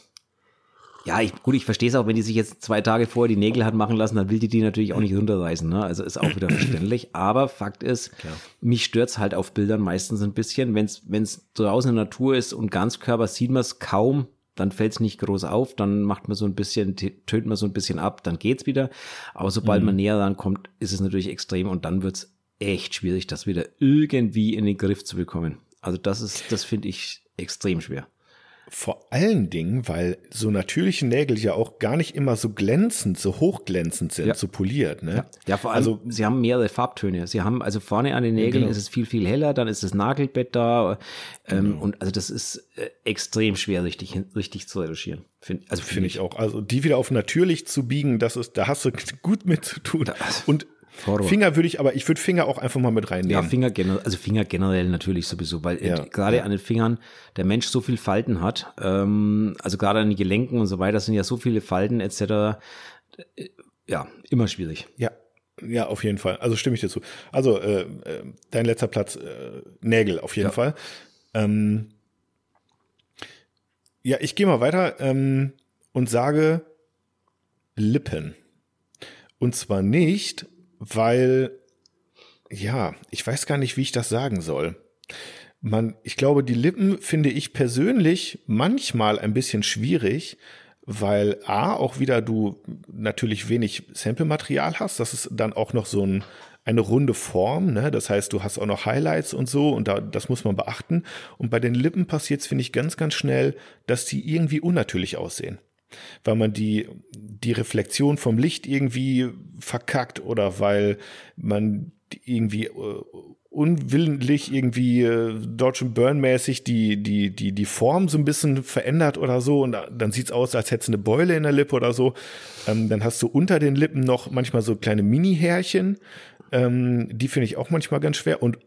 ja, ich, gut, ich verstehe es auch, wenn die sich jetzt zwei Tage vorher die Nägel hat machen lassen, dann will die die natürlich auch nicht runterreißen. Ne? Also ist auch wieder verständlich. Aber Fakt ist, Klar. mich stört's halt auf Bildern meistens ein bisschen. Wenn es draußen in der Natur ist und Ganzkörper sieht man es kaum, dann fällt's nicht groß auf, dann macht man so ein bisschen, tönt man so ein bisschen ab, dann geht's wieder. Aber sobald mhm. man näher rankommt, ist es natürlich extrem und dann wird's echt schwierig, das wieder irgendwie in den Griff zu bekommen. Also das ist, das finde ich extrem schwer. Vor allen Dingen, weil so natürliche Nägel ja auch gar nicht immer so glänzend, so hochglänzend sind, ja. so poliert. Ne? Ja. ja, vor allem, also, sie haben mehrere Farbtöne. Sie haben, also vorne an den Nägeln genau. ist es viel, viel heller, dann ist das Nagelbett da. Ähm, genau. Und also das ist äh, extrem schwer, richtig, richtig zu retuschieren. Find, also finde ich auch. Also die wieder auf natürlich zu biegen, das ist, da hast du gut mit zu tun. Und Forward. Finger würde ich, aber ich würde Finger auch einfach mal mit reinnehmen. Ja, Finger generell, also Finger generell natürlich sowieso, weil ja, gerade ja. an den Fingern der Mensch so viel Falten hat. Ähm, also gerade an den Gelenken und so weiter sind ja so viele Falten etc. Äh, ja, immer schwierig. Ja, ja, auf jeden Fall. Also stimme ich dir zu. Also äh, äh dein letzter Platz, äh, Nägel auf jeden ja. Fall. Ähm, ja, ich gehe mal weiter ähm, und sage Lippen. Und zwar nicht, weil, ja, ich weiß gar nicht, wie ich das sagen soll. Man, ich glaube, die Lippen finde ich persönlich manchmal ein bisschen schwierig, weil A, auch wieder du natürlich wenig Sample-Material hast. Das ist dann auch noch so ein, eine runde Form, ne? Das heißt, du hast auch noch Highlights und so und da, das muss man beachten. Und bei den Lippen passiert es, finde ich, ganz, ganz schnell, dass die irgendwie unnatürlich aussehen weil man die, die Reflexion vom Licht irgendwie verkackt oder weil man irgendwie uh, unwillentlich irgendwie äh, Dodge Burn-mäßig die, die, die, die Form so ein bisschen verändert oder so und dann sieht's aus, als hättest du eine Beule in der Lippe oder so. Ähm, dann hast du unter den Lippen noch manchmal so kleine Mini-Härchen, ähm, die finde ich auch manchmal ganz schwer. Und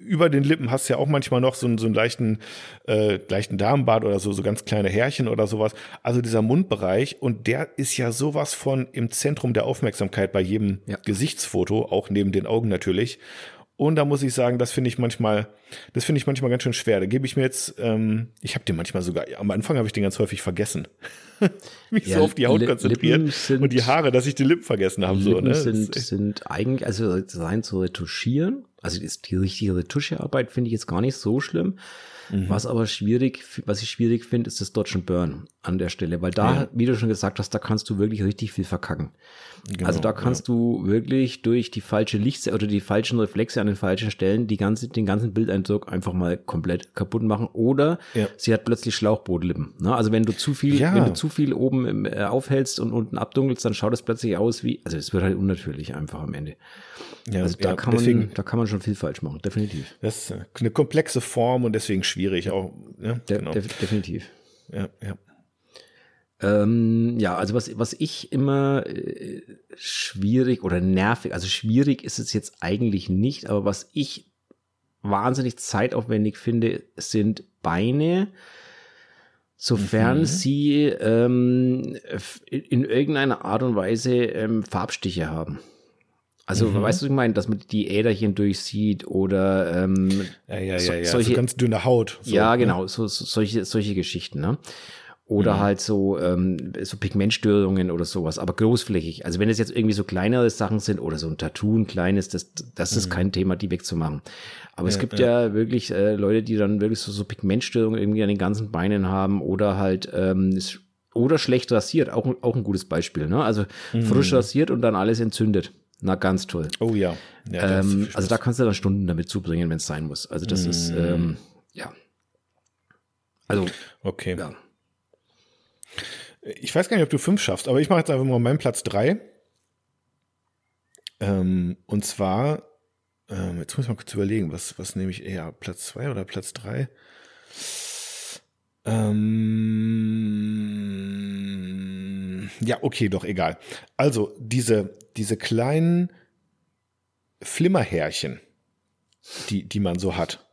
über den Lippen hast du ja auch manchmal noch so, so einen leichten, äh, leichten Darmbart oder so, so ganz kleine Härchen oder sowas. Also dieser Mundbereich und der ist ja sowas von im Zentrum der Aufmerksamkeit bei jedem ja. Gesichtsfoto, auch neben den Augen natürlich. Und da muss ich sagen, das finde ich manchmal, das finde ich manchmal ganz schön schwer. Da gebe ich mir jetzt, ähm, ich habe den manchmal sogar, am Anfang habe ich den ganz häufig vergessen. Mich ja, so auf die Haut konzentriert sind, und die Haare, dass ich die Lippen vergessen habe. Lippen so, ne? sind, sind eigentlich, also sein zu retuschieren, also ist die richtige Retuschearbeit finde ich jetzt gar nicht so schlimm. Mhm. Was aber schwierig, was ich schwierig finde, ist das Dodge and Burn. an der Stelle, weil da, ja. wie du schon gesagt hast, da kannst du wirklich richtig viel verkacken. Genau, also da kannst ja. du wirklich durch die falsche Licht oder die falschen Reflexe an den falschen Stellen die ganze, den ganzen Bildeindruck einfach mal komplett kaputt machen. Oder ja. sie hat plötzlich Schlauchbootlippen. Ne? Also wenn du zu viel, wenn du zu viel oben im, äh, aufhältst und unten abdunkelst, dann schaut es plötzlich aus wie, also es wird halt unnatürlich einfach am Ende. Ja, also da kann deswegen, man, da kann man schon viel falsch machen, definitiv. Das ist eine komplexe Form und deswegen schwierig auch. Ja, De genau. definitiv. Ja, ja. Ähm, ja, also was, was ich immer äh, schwierig oder nervig, also schwierig ist es jetzt eigentlich nicht, aber was ich wahnsinnig zeitaufwendig finde, sind Beine, sofern mhm. sie ähm, in irgendeiner Art und Weise ähm, Farbstiche haben. Also, mhm. weißt du, ich meine, dass man die Äderchen durchsieht oder ähm, ja, ja, ja, ja. solche so ganz dünne Haut. So, ja, ne? genau, so, so, solche, solche Geschichten. Ne? Oder mhm. halt so, ähm, so Pigmentstörungen oder sowas, aber großflächig. Also wenn es jetzt irgendwie so kleinere Sachen sind oder so ein Tattoo, ein kleines, das, das ist mhm. kein Thema, die wegzumachen. Aber ja, es gibt ja, ja wirklich äh, Leute, die dann wirklich so, so Pigmentstörungen irgendwie an den ganzen Beinen haben oder halt ähm, oder schlecht rasiert, auch, auch ein gutes Beispiel. Ne? Also mhm. frisch rasiert und dann alles entzündet. Na, ganz toll. Oh ja. ja ähm, also da kannst du dann Stunden damit zubringen, wenn es sein muss. Also das ist, mhm. ähm, ja. Also, okay. Ja. Ich weiß gar nicht, ob du fünf schaffst, aber ich mache jetzt einfach mal meinen Platz drei. Ähm, und zwar, ähm, jetzt muss ich mal kurz überlegen, was, was nehme ich eher, Platz zwei oder Platz drei? Ähm, ja, okay, doch, egal. Also, diese, diese kleinen Flimmerhärchen, die, die man so hat,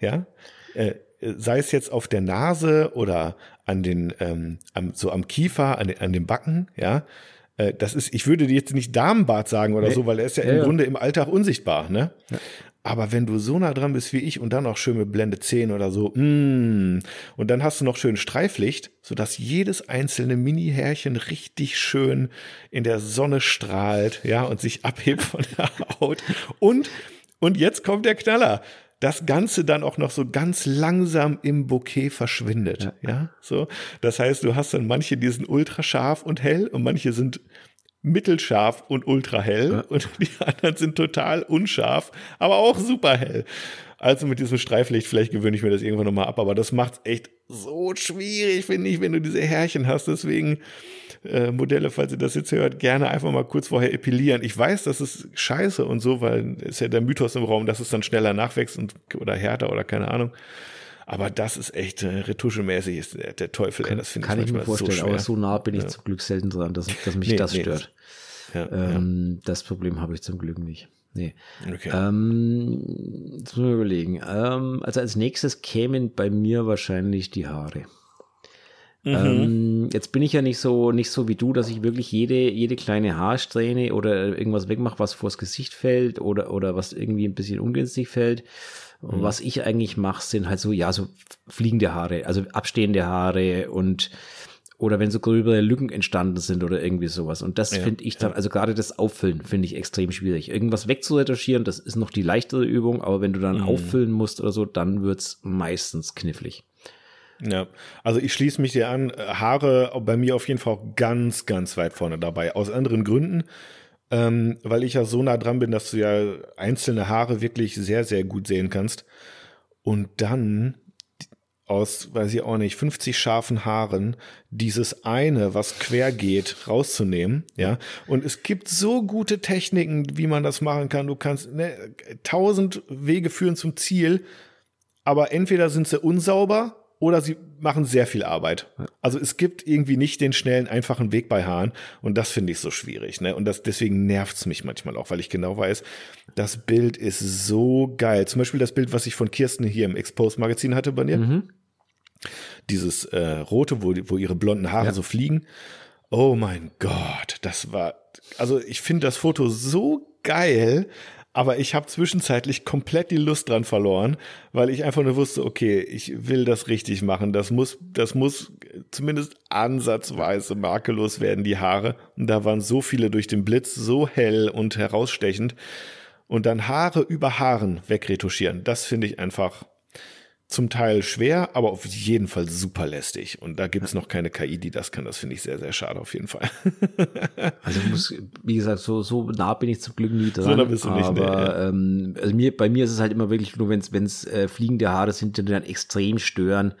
ja, äh, sei es jetzt auf der Nase oder an den, ähm, am, so am Kiefer, an, den, an den Backen, ja. Äh, das ist, ich würde jetzt nicht Damenbart sagen oder nee. so, weil er ist ja, ja im ja. Grunde im Alltag unsichtbar, ne? Ja. Aber wenn du so nah dran bist wie ich und dann auch schön mit Blende 10 oder so, mm, und dann hast du noch schön Streiflicht, sodass jedes einzelne Mini-Härchen richtig schön in der Sonne strahlt, ja, und sich abhebt von der Haut. Und, und jetzt kommt der Knaller das Ganze dann auch noch so ganz langsam im Bouquet verschwindet. Ja. ja, so. Das heißt, du hast dann manche, die sind ultra scharf und hell und manche sind mittelscharf und ultra hell ja. und die anderen sind total unscharf, aber auch super hell. Also mit diesem Streiflicht, vielleicht gewöhne ich mir das irgendwann nochmal ab, aber das macht echt so schwierig, finde ich, wenn du diese Härchen hast. Deswegen äh, Modelle, falls ihr das jetzt hört, gerne einfach mal kurz vorher epilieren. Ich weiß, das ist scheiße und so, weil ist ja der Mythos im Raum, dass es dann schneller nachwächst und, oder härter oder keine Ahnung. Aber das ist echt äh, retuschemäßig, ist der, der Teufel, kann, ey, das finde ich, ich mir vorstellen, so aber so nah bin ich ja. zum Glück selten dran, dass, dass mich nee, das nee, stört. Ja, ähm, ja. Das Problem habe ich zum Glück nicht. Nee. Okay. Ähm, jetzt müssen wir überlegen. Ähm, also als nächstes kämen bei mir wahrscheinlich die Haare. Mhm. Ähm, jetzt bin ich ja nicht so, nicht so wie du, dass ich wirklich jede, jede kleine Haarsträhne oder irgendwas wegmache, was vors Gesicht fällt oder, oder was irgendwie ein bisschen ungünstig fällt. Mhm. Was ich eigentlich mache, sind halt so, ja, so fliegende Haare, also abstehende Haare und oder wenn so gröbere Lücken entstanden sind oder irgendwie sowas. Und das ja, finde ich dann, ja. also gerade das Auffüllen finde ich extrem schwierig. Irgendwas wegzuretuschieren, das ist noch die leichtere Übung, aber wenn du dann mhm. auffüllen musst oder so, dann wird's meistens knifflig. Ja, also ich schließe mich dir an. Haare bei mir auf jeden Fall ganz, ganz weit vorne dabei. Aus anderen Gründen, ähm, weil ich ja so nah dran bin, dass du ja einzelne Haare wirklich sehr, sehr gut sehen kannst. Und dann aus, weiß ich auch nicht, 50 scharfen Haaren dieses eine, was quer geht, rauszunehmen, ja. Und es gibt so gute Techniken, wie man das machen kann. Du kannst, ne, tausend Wege führen zum Ziel, aber entweder sind sie unsauber oder sie machen sehr viel Arbeit. Also es gibt irgendwie nicht den schnellen, einfachen Weg bei Haaren und das finde ich so schwierig. Ne? Und das, deswegen nervt es mich manchmal auch, weil ich genau weiß, das Bild ist so geil. Zum Beispiel das Bild, was ich von Kirsten hier im Expose-Magazin hatte bei dir. Mhm. Dieses äh, rote, wo, wo ihre blonden Haare ja. so fliegen. Oh mein Gott, das war, also ich finde das Foto so geil, aber ich habe zwischenzeitlich komplett die Lust dran verloren, weil ich einfach nur wusste, okay, ich will das richtig machen. Das muss, das muss zumindest ansatzweise makellos werden, die Haare. Und da waren so viele durch den Blitz, so hell und herausstechend. Und dann Haare über Haaren wegretuschieren, das finde ich einfach, zum Teil schwer, aber auf jeden Fall super lästig. Und da gibt es noch keine KI, die das kann. Das finde ich sehr, sehr schade auf jeden Fall. also muss, wie gesagt, so, so nah bin ich zum Glück nie dran. So nah bist du nicht, aber nee, ja. ähm, also mir, bei mir ist es halt immer wirklich nur, wenn es äh, fliegende Haare sind, die dann extrem stören.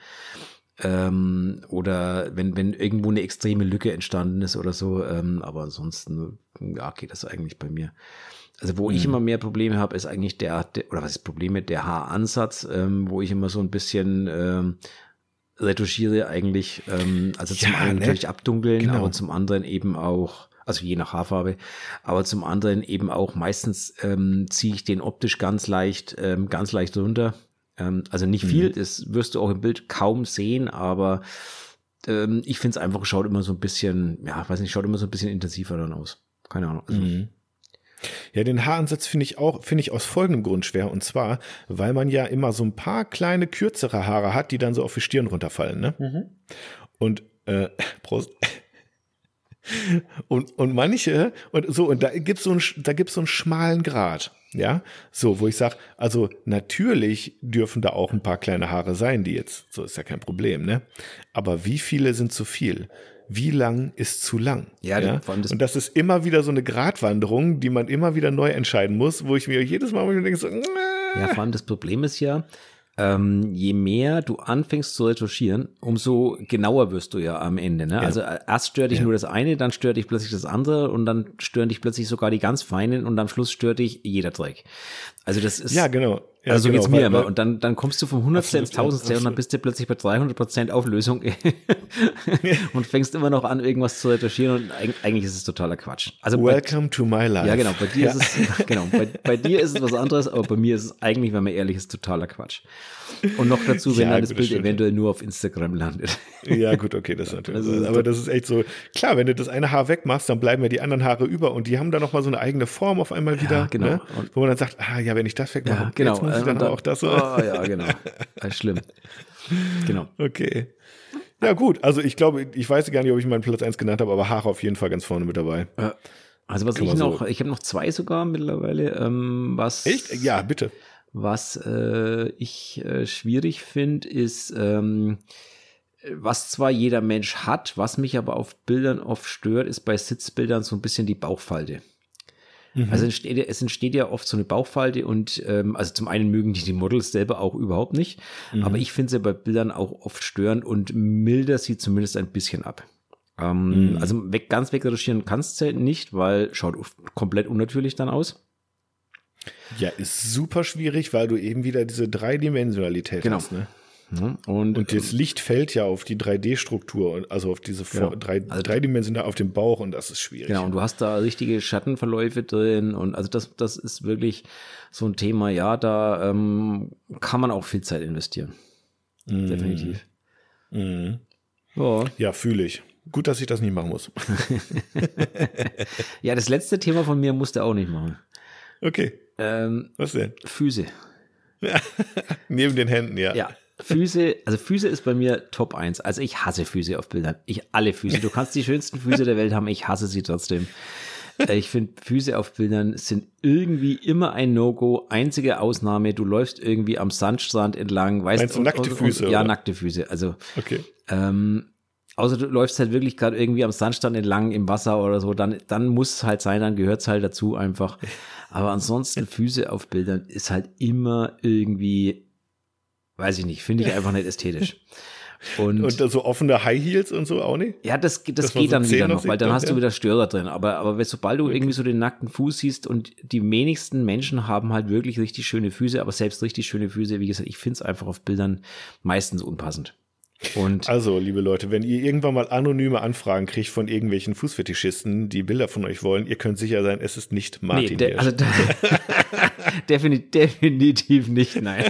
Ähm, oder wenn, wenn irgendwo eine extreme Lücke entstanden ist oder so. Ähm, aber ansonsten, ja, geht das eigentlich bei mir. Also wo mhm. ich immer mehr Probleme habe, ist eigentlich der, der, oder was ist Probleme, der Haaransatz, ähm, wo ich immer so ein bisschen ähm, retuschiere eigentlich, ähm, also zum ja, einen ne? natürlich abdunkeln, genau. aber zum anderen eben auch, also je nach Haarfarbe, aber zum anderen eben auch meistens ähm, ziehe ich den optisch ganz leicht, ähm, ganz leicht runter. Ähm, also nicht mhm. viel, das wirst du auch im Bild kaum sehen, aber ähm, ich finde es einfach, schaut immer so ein bisschen, ja, weiß nicht, schaut immer so ein bisschen intensiver dann aus. Keine Ahnung. Also, mhm. Ja, den Haaransatz finde ich auch, finde ich aus folgendem Grund schwer. Und zwar, weil man ja immer so ein paar kleine, kürzere Haare hat, die dann so auf die Stirn runterfallen, ne? Mhm. Und, äh, Prost. Und, und manche, und so, und da gibt's so, da gibt's so einen schmalen Grad. Ja, so, wo ich sage, also natürlich dürfen da auch ein paar kleine Haare sein, die jetzt, so ist ja kein Problem, ne? Aber wie viele sind zu viel? Wie lang ist zu lang. Ja, ja? Das und das ist immer wieder so eine Gratwanderung, die man immer wieder neu entscheiden muss, wo ich mir jedes Mal denke so, ja, vor allem das Problem ist ja, ähm, je mehr du anfängst zu retuschieren, umso genauer wirst du ja am Ende. Ne? Ja. Also äh, erst stört dich ja. nur das eine, dann stört dich plötzlich das andere und dann stören dich plötzlich sogar die ganz feinen und am Schluss stört dich jeder Dreck. Also das ist. Ja, genau. Ja, also so genau, geht's mir weil, immer. Und dann, dann kommst du vom Hundertstel ins Tausendstel und dann bist du plötzlich bei 300 Prozent Auflösung und fängst immer noch an, irgendwas zu retuschieren und eigentlich ist es totaler Quatsch. Also Welcome bei, to my life. Ja, genau. Bei dir ja. ist es, genau. Bei, bei dir ist es was anderes, aber bei mir ist es eigentlich, wenn man ehrlich ist, totaler Quatsch. Und noch dazu, wenn ja, dann das Bild eventuell nur auf Instagram landet. Ja, gut, okay, das ist natürlich. Das ist aber das ist echt so, klar, wenn du das eine Haar wegmachst, dann bleiben ja die anderen Haare über und die haben dann nochmal so eine eigene Form auf einmal wieder. Genau. Ne? Wo man dann sagt, ah ja, wenn ich das wegmache, ja, genau. jetzt muss ich dann, dann auch das so. Oh ja, genau. Das ist schlimm. Genau. Okay. Ja, gut. Also ich glaube, ich weiß gar nicht, ob ich meinen Platz 1 genannt habe, aber Haare auf jeden Fall ganz vorne mit dabei. Also was Kann ich noch, so. ich habe noch zwei sogar mittlerweile. Ähm, was? Echt? Ja, bitte. Was äh, ich äh, schwierig finde, ist, ähm, was zwar jeder Mensch hat, was mich aber auf Bildern oft stört, ist bei Sitzbildern so ein bisschen die Bauchfalte. Mhm. Also entsteht, es entsteht ja oft so eine Bauchfalte und ähm, also zum einen mögen die die Models selber auch überhaupt nicht, mhm. aber ich finde sie bei Bildern auch oft störend und milder sie zumindest ein bisschen ab. Ähm, mhm. Also weg, ganz wegretuschieren kannst du nicht, weil schaut komplett unnatürlich dann aus. Ja, ist super schwierig, weil du eben wieder diese Dreidimensionalität genau. hast. Ne? Mhm. Und, und das Licht fällt ja auf die 3D-Struktur, also auf diese genau. drei, also, dreidimensional auf dem Bauch und das ist schwierig. Genau, und du hast da richtige Schattenverläufe drin und also das, das ist wirklich so ein Thema, ja, da ähm, kann man auch viel Zeit investieren. Mhm. Definitiv. Mhm. Ja, ja fühle ich. Gut, dass ich das nicht machen muss. ja, das letzte Thema von mir musste auch nicht machen. Okay. Ähm, Was denn? Füße. Neben den Händen, ja. Ja. Füße, also Füße ist bei mir Top 1. Also ich hasse Füße auf Bildern. Ich alle Füße. Du kannst die schönsten Füße der Welt haben, ich hasse sie trotzdem. Äh, ich finde, Füße auf Bildern sind irgendwie immer ein No-Go. Einzige Ausnahme, du läufst irgendwie am Sandstrand entlang, weißt Meinst du nackte Füße? Und, ja, nackte Füße. Also, okay. Ähm, außer du läufst halt wirklich gerade irgendwie am Sandstrand entlang im Wasser oder so, dann, dann muss es halt sein, dann gehört es halt dazu einfach. Aber ansonsten Füße auf Bildern ist halt immer irgendwie weiß ich nicht, finde ich einfach nicht ästhetisch. Und, und so offene High Heels und so auch nicht? Ja, das, das geht so dann wieder noch, weil dann hast ja. du wieder Störer drin. Aber, aber sobald du irgendwie so den nackten Fuß siehst und die wenigsten Menschen haben halt wirklich richtig schöne Füße, aber selbst richtig schöne Füße, wie gesagt, ich finde es einfach auf Bildern meistens unpassend. Und also, liebe Leute, wenn ihr irgendwann mal anonyme Anfragen kriegt von irgendwelchen Fußfetischisten, die Bilder von euch wollen, ihr könnt sicher sein, es ist nicht Martin. Nee, de, also, definitiv, definitiv nicht, nein.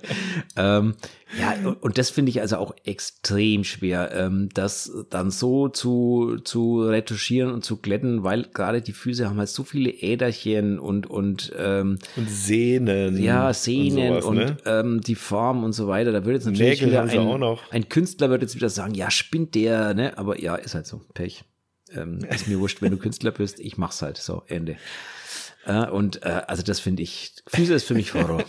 ähm, ja, und das finde ich also auch extrem schwer, ähm, das dann so zu, zu retuschieren und zu glätten, weil gerade die Füße haben halt so viele Äderchen und und, ähm, und Sehnen. Ja, Sehnen und, sowas, und ne? ähm, die Form und so weiter. Da würde jetzt natürlich Nägel wieder ein, ein Künstler würde jetzt wieder sagen, ja, spinnt der, ne? Aber ja, ist halt so, Pech. Ähm, ist mir wurscht, wenn du Künstler bist, ich mach's halt so, Ende. Äh, und äh, also das finde ich, Füße ist für mich Horror.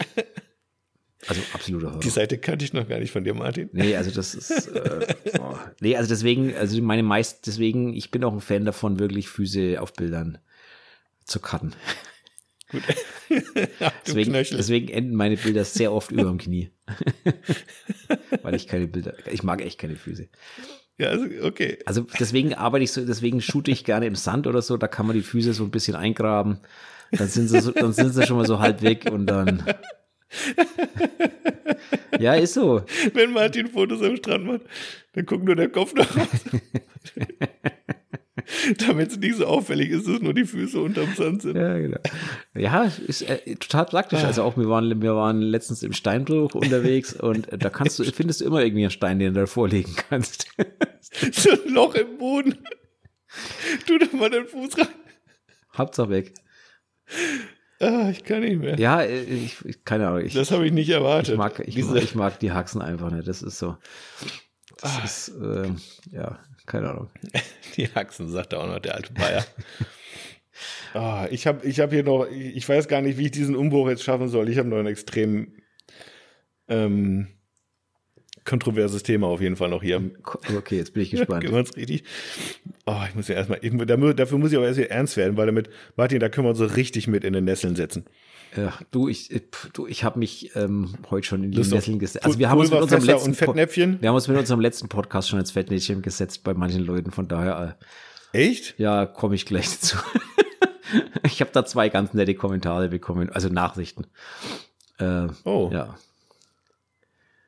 Also absoluter Horror. Die Seite kannte ich noch gar nicht von dir, Martin. Nee, also das ist. Äh, oh. Nee, also deswegen, also meine meist, deswegen, ich bin auch ein Fan davon, wirklich Füße auf Bildern zu cutten. Gut. deswegen, deswegen enden meine Bilder sehr oft über dem Knie. Weil ich keine Bilder, ich mag echt keine Füße. Ja, also, okay. Also deswegen arbeite ich so, deswegen shoote ich gerne im Sand oder so, da kann man die Füße so ein bisschen eingraben. Dann sind sie, so, dann sind sie schon mal so halb weg und dann. ja, ist so. Wenn Martin Fotos am Strand macht, dann guckt nur der Kopf nach raus. Damit es nicht so auffällig ist, dass nur die Füße unterm Sand sind. Ja, genau. Ja, ist äh, total praktisch. Also auch wir waren, wir waren letztens im Steinbruch unterwegs und da kannst du, findest du immer irgendwie einen Stein, den du da vorlegen kannst. so ein Loch im Boden. Tu da mal den Fuß rein. Hauptsache weg. Ah, ich kann nicht mehr. Ja, ich, ich keine Ahnung. Ich, das habe ich nicht erwartet. Ich mag, ich, mag, ich mag die Haxen einfach nicht. Das ist so. Das ah. ist, äh, ja, keine Ahnung. Die Haxen, sagt auch noch der alte Bayer. oh, ich habe ich hab hier noch, ich weiß gar nicht, wie ich diesen Umbruch jetzt schaffen soll. Ich habe noch ein extrem ähm, kontroverses Thema auf jeden Fall noch hier. Okay, jetzt bin ich gespannt. richtig. Oh, ich muss ja erstmal, ich, dafür muss ich aber erst wieder ernst werden, weil damit, Martin, da können wir uns so richtig mit in den Nesseln setzen. Ja, du, ich, du, ich habe mich ähm, heute schon in die Nesseln gesetzt. Also wir haben uns mit unserem letzten Fettnäpfchen. wir haben uns mit unserem letzten Podcast schon als Fettnäpfchen gesetzt bei manchen Leuten. Von daher. Äh, Echt? Ja, komme ich gleich dazu. ich habe da zwei ganz nette Kommentare bekommen, also Nachrichten. Äh, oh. Ja.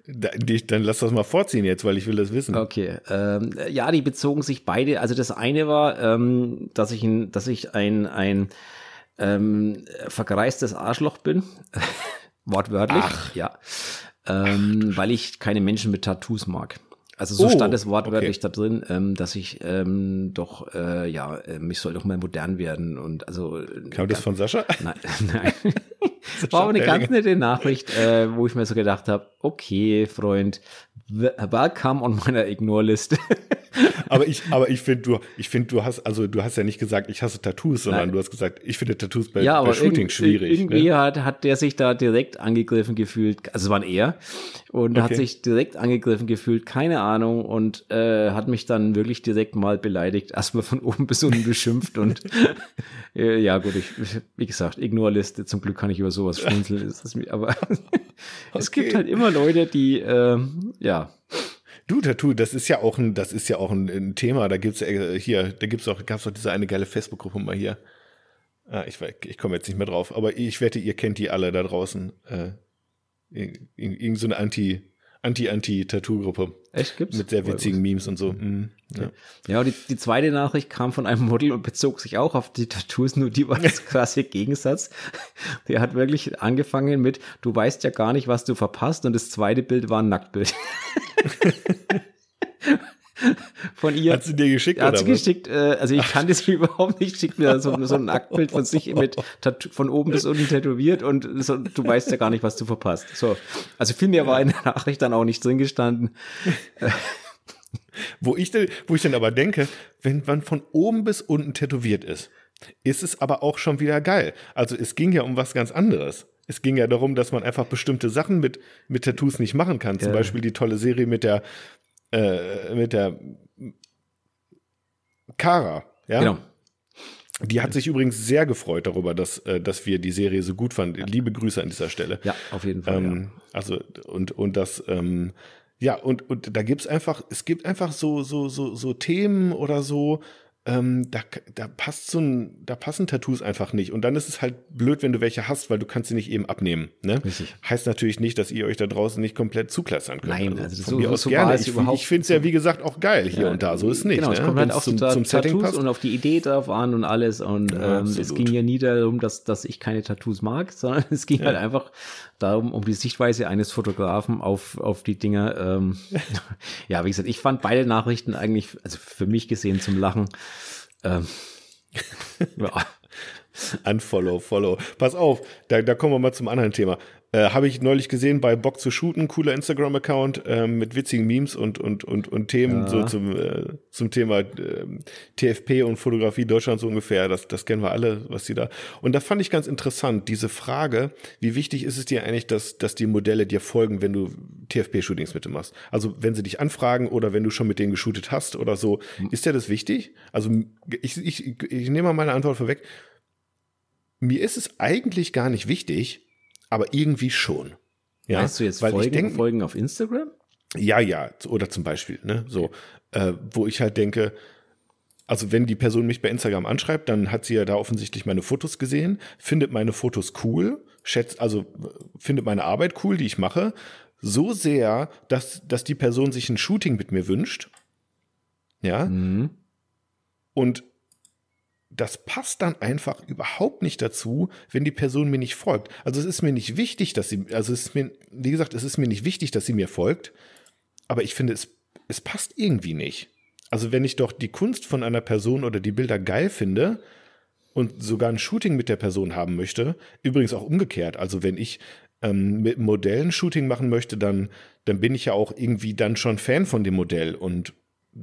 Dann lass das mal vorziehen jetzt, weil ich will das wissen. Okay. Ähm, ja, die bezogen sich beide. Also das eine war, ähm, dass ich ein, dass ich ein, ein ähm, vergreistes Arschloch bin. Wortwörtlich. Ach. Ja. Ähm, weil ich keine Menschen mit Tattoos mag. Also so oh, stand es wortwörtlich okay. da drin, ähm, dass ich ähm, doch, äh, ja, äh, mich soll doch mal modern werden und also. Kam das von Sascha? Nein, nein. War aber eine ganz nette Nachricht, äh, wo ich mir so gedacht habe, okay, Freund, welcome on meiner Ignore-Liste. Aber ich, aber ich finde, du, ich finde, du hast, also du hast ja nicht gesagt, ich hasse Tattoos, sondern Nein. du hast gesagt, ich finde Tattoos bei, ja, bei Shooting schwierig. Irgendwie ne? hat, hat der sich da direkt angegriffen gefühlt, also es war ein er, und okay. hat sich direkt angegriffen gefühlt, keine Ahnung, und äh, hat mich dann wirklich direkt mal beleidigt, erstmal von oben bis unten beschimpft und äh, ja gut, ich, wie gesagt, Ignore-Liste, zum Glück kann ich über sowas schmunzeln, aber es gibt halt immer Leute, die, äh, ja, Du, Tattoo, das ist ja auch ein, das ist ja auch ein, ein Thema. Da gibt's äh, hier, da gibt's auch, gab's auch diese eine geile Facebook-Gruppe mal hier. Ah, ich, ich komme jetzt nicht mehr drauf, aber ich wette, ihr kennt die alle da draußen. Äh, irgend so eine Anti, Anti-Anti-Tattoo-Gruppe. Echt gibt's? Mit sehr witzigen Memes und so. Mhm, ja, ja und die, die, zweite Nachricht kam von einem Model und bezog sich auch auf die Tattoos, nur die war das krasse Gegensatz. Der hat wirklich angefangen mit, du weißt ja gar nicht, was du verpasst und das zweite Bild war ein Nacktbild. von ihr. Hat sie dir geschickt? Hat sie was? geschickt. Äh, also ich Ach. kannte sie überhaupt nicht. Schickt mir so, so ein Aktbild von sich mit von oben bis unten tätowiert und so, du weißt ja gar nicht, was du verpasst. So, also viel mehr war in der Nachricht dann auch nicht drin gestanden. wo ich, denn, wo ich dann aber denke, wenn man von oben bis unten tätowiert ist, ist es aber auch schon wieder geil. Also es ging ja um was ganz anderes. Es ging ja darum, dass man einfach bestimmte Sachen mit, mit Tattoos nicht machen kann. Zum ja. Beispiel die tolle Serie mit der, äh, mit der Kara. Ja? Genau. Die hat sich übrigens sehr gefreut darüber, dass, äh, dass wir die Serie so gut fanden. Ja. Liebe Grüße an dieser Stelle. Ja, auf jeden Fall. Ähm, ja. Also, und, und das, ähm, ja, und, und da gibt's einfach, es gibt einfach so, so, so, so Themen oder so, ähm, da, da passt so ein, da passen Tattoos einfach nicht. Und dann ist es halt blöd, wenn du welche hast, weil du kannst sie nicht eben abnehmen. Ne? Richtig. Heißt natürlich nicht, dass ihr euch da draußen nicht komplett zuklassern könnt. Nein, also, also so, so gerne. Ich, ich finde es ja, wie gesagt, auch geil hier ja, und da. So ist es nicht. Genau, es ne? kommt halt auch zum, zum Setting passt. und auf die Idee drauf an und alles. Und ja, ähm, es ging ja nie darum, dass, dass ich keine Tattoos mag, sondern es ging ja. halt einfach darum, um die Sichtweise eines Fotografen auf, auf die Dinge. Ähm, ja, wie gesagt, ich fand beide Nachrichten eigentlich, also für mich gesehen zum Lachen. Ähm. Unfollow, follow. Pass auf, da, da kommen wir mal zum anderen Thema. Äh, Habe ich neulich gesehen bei Bock zu shooten, cooler Instagram-Account äh, mit witzigen Memes und, und, und, und Themen Ja. so zum, äh, zum Thema äh, TFP und Fotografie Deutschland so ungefähr. Das, das kennen wir alle, was die da. Und da fand ich ganz interessant, diese Frage, wie wichtig ist es dir eigentlich, dass, dass die Modelle dir folgen, wenn du TFP-Shootings mit denen machst? Also wenn sie dich anfragen oder wenn du schon mit denen geshootet hast oder so, ist dir das wichtig? Also ich, ich, ich nehme mal meine Antwort vorweg. Mir ist es eigentlich gar nicht wichtig, aber irgendwie schon. Ja, Meinst du jetzt weil Folgen, denk, Folgen auf Instagram? ja, ja, oder zum Beispiel, ne, so, äh, wo ich halt denke, also wenn die Person mich bei Instagram anschreibt, dann hat sie ja da offensichtlich meine Fotos gesehen, findet meine Fotos cool, schätzt, also äh, findet meine Arbeit cool, die ich mache, so sehr, dass, dass die Person sich ein Shooting mit mir wünscht. Ja, Mhm. und das passt dann einfach überhaupt nicht dazu, wenn die Person mir nicht folgt. Also es ist mir nicht wichtig, dass sie, also es ist mir, wie gesagt, es ist mir nicht wichtig, dass sie mir folgt, aber ich finde, es, es passt irgendwie nicht. Also wenn ich doch die Kunst von einer Person oder die Bilder geil finde und sogar ein Shooting mit der Person haben möchte, übrigens auch umgekehrt, also wenn ich ähm, mit Modellen Shooting machen möchte, dann, dann bin ich ja auch irgendwie dann schon Fan von dem Modell und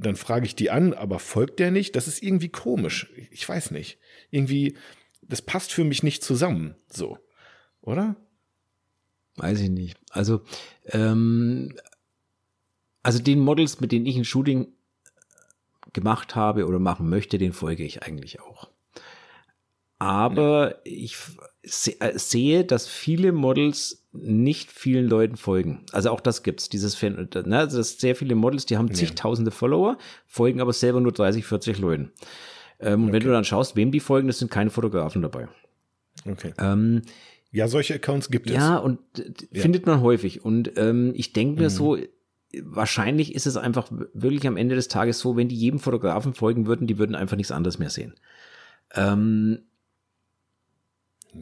dann frage ich die an, aber folgt der nicht? Das ist irgendwie komisch. Ich weiß nicht. Irgendwie, das passt für mich nicht zusammen. So. Oder? Weiß ich nicht. Also, ähm, also den Models, mit denen ich ein Shooting gemacht habe oder machen möchte, den folge ich eigentlich auch. Aber ich äh, sehe, dass viele Models nicht vielen Leuten folgen. Also auch das gibt's, dieses Fan, ne? also das sehr viele Models, die haben zigtausende Follower, folgen aber selber nur 30, 40 Leuten. Ähm, Und wenn du dann schaust, wem die folgen, das sind keine Fotografen dabei. Okay. Ähm, Ja, solche Accounts gibt es. ja, und findet man häufig. Und ähm, ich denke mir so, wahrscheinlich ist es einfach wirklich am Ende des Tages so, wenn die jedem Fotografen folgen würden, die würden einfach nichts anderes mehr sehen. Ähm,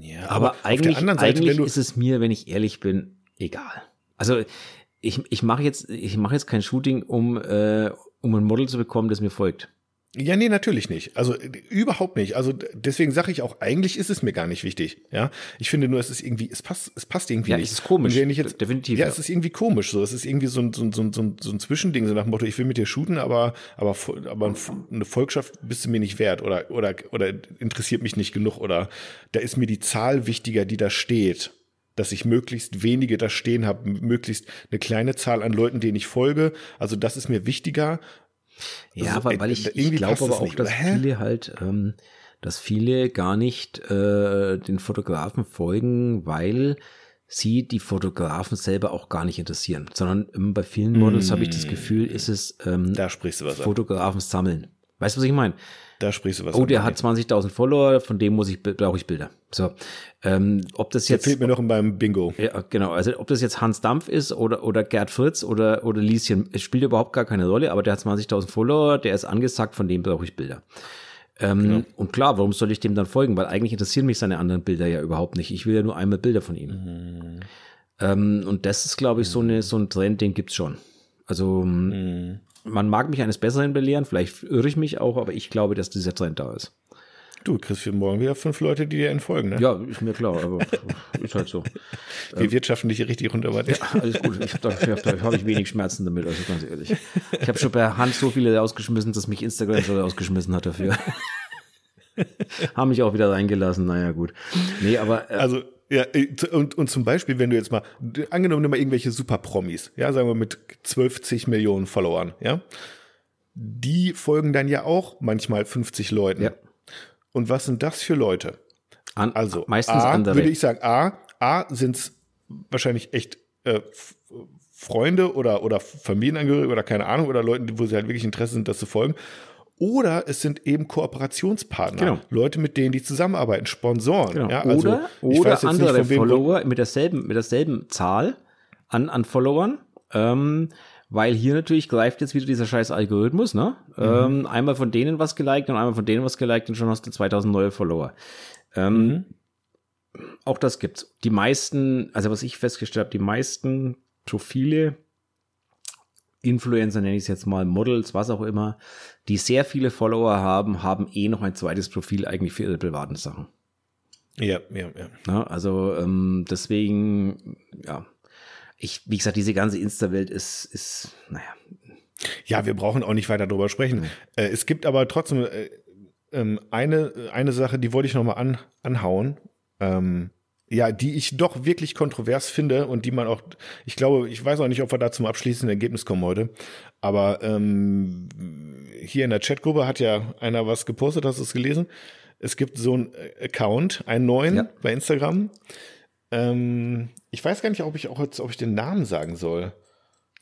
Ja, aber, auf eigentlich, Seite, eigentlich ist es mir, wenn ich ehrlich bin, egal. Also ich, ich mache jetzt, ich mache jetzt kein Shooting, um, äh, um ein Model zu bekommen, das mir folgt. Ja, nee, natürlich nicht. Also äh, überhaupt nicht. Also deswegen sage ich auch, eigentlich ist es mir gar nicht wichtig. Ja, ich finde nur, es ist irgendwie, es passt, es passt irgendwie Ja, nicht. es ist komisch. Wenn ich jetzt, Definitiv, Ja, ja. es ist irgendwie komisch. So, es ist irgendwie so ein, so ein, so ein, so ein, Zwischending, so nach dem Motto, ich will mit dir shooten, aber, aber, aber eine Volkschaft bist du mir nicht wert oder, oder, oder interessiert mich nicht genug oder da ist mir die Zahl wichtiger, die da steht. Dass ich möglichst wenige da stehen habe, möglichst eine kleine Zahl an Leuten, denen ich folge. Also das ist mir wichtiger. Ja, Also, weil, weil ich, ich glaube aber auch, nicht, dass? Hä? viele halt, ähm, dass viele gar nicht äh, den Fotografen folgen, weil sie die Fotografen selber auch gar nicht interessieren, sondern ähm, bei vielen Models habe ich das Gefühl, ist es ähm, Da sprichst du was an. Fotografen sammeln. Weißt du, was ich meine? Da sprichst du was Oh, der hat 20.000 Follower, von dem muss ich brauche ich Bilder. So, ähm, ob das Der jetzt fehlt mir noch in meinem Bingo. ja, genau. Also ob das jetzt Hans Dampf ist oder, oder Gerd Fritz oder, oder Lieschen, es spielt überhaupt gar keine Rolle, aber der hat 20.000 Follower, der ist angesagt, von dem brauche ich Bilder. Ähm, Und klar, warum soll ich dem dann folgen? Weil eigentlich interessieren mich seine anderen Bilder ja überhaupt nicht. Ich will ja nur einmal Bilder von ihm. Ähm, und das ist, glaube ich, so, eine, so ein Trend, den gibt's schon. Also man mag mich eines Besseren belehren, vielleicht irre ich mich auch, aber ich glaube, dass dieser Trend da ist. Du kriegst für morgen wieder fünf Leute, die dir entfolgen, ne? Ja, ist mir klar, aber ist halt so. Wir wirtschaften dich richtig runter. Ja. Alles gut. Ich hab ich hab, da habe ich wenig Schmerzen damit, also ganz ehrlich. Ich habe schon per Hand so viele rausgeschmissen, dass mich Instagram schon rausgeschmissen hat dafür. Haben mich auch wieder reingelassen, naja, gut. Nee, aber äh, Also, ja, und, und zum Beispiel, wenn du jetzt mal, angenommen, mal irgendwelche Super-Promis, ja, sagen wir mit 12 Millionen Followern, ja, die folgen dann ja auch manchmal 50 Leuten. Ja. Und was sind das für Leute? an, Also, meistens A, andere. würde ich sagen, A, A sind wahrscheinlich echt äh, Freunde oder, oder Familienangehörige oder keine Ahnung oder Leute, wo sie halt wirklich Interesse sind, das zu folgen. Oder es sind eben Kooperationspartner, Genau. Leute, mit denen die zusammenarbeiten, Sponsoren. Genau. Ja, also, oder ich oder nicht, andere wem- Follower mit derselben, mit derselben Zahl an, an Followern. Ähm, weil hier natürlich greift jetzt wieder dieser scheiß Algorithmus, ne? Mhm. Ähm, einmal von denen was geliked und einmal von denen was geliked und schon hast du 2000 neue Follower. Ähm, Mhm. Auch das gibt's. Die meisten, also was ich festgestellt habe, die meisten Profile, Influencer nenne ich es jetzt mal, Models, was auch immer, die sehr viele Follower haben, haben eh noch ein zweites Profil eigentlich für ihre privaten Sachen. Ja, ja, ja. Na, also ähm, deswegen, ja, ich, wie gesagt, diese ganze Insta-Welt ist, ist, naja. Ja, wir brauchen auch nicht weiter darüber sprechen. Mhm. Äh, es gibt aber trotzdem äh, ähm, eine, eine Sache, die wollte ich nochmal an, anhauen. Ähm, ja, die ich doch wirklich kontrovers finde und die man auch, ich glaube, ich weiß auch nicht, ob wir da zum abschließenden Ergebnis kommen heute, aber ähm, hier in der Chatgruppe hat ja einer was gepostet, hast du es gelesen? Es gibt so einen Account, einen neuen ja. bei Instagram. Ähm, ich weiß gar nicht, ob ich auch jetzt, ob ich den Namen sagen soll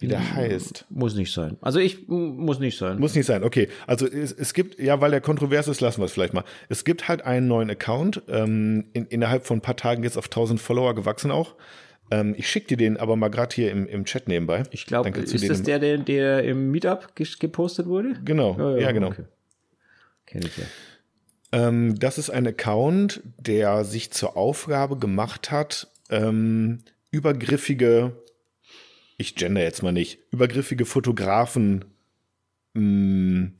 wie der hm, heißt. Muss nicht sein. Also ich muss nicht sein. Muss nicht sein, okay. Also es, es gibt, ja, weil der kontrovers ist, lassen wir es vielleicht mal. Es gibt halt einen neuen Account, ähm, in, innerhalb von ein paar Tagen jetzt auf 1000 Follower gewachsen auch. Ähm, ich schicke dir den aber mal gerade hier im, im Chat nebenbei. Ich glaube, ist das der, der, der im Meetup gepostet wurde? Genau, ja, ja, ja genau. Okay. Kenn ich ja. Ähm, das ist ein Account, der sich zur Aufgabe gemacht hat, ähm, übergriffige ich gender jetzt mal nicht, übergriffige Fotografen, mh, hm,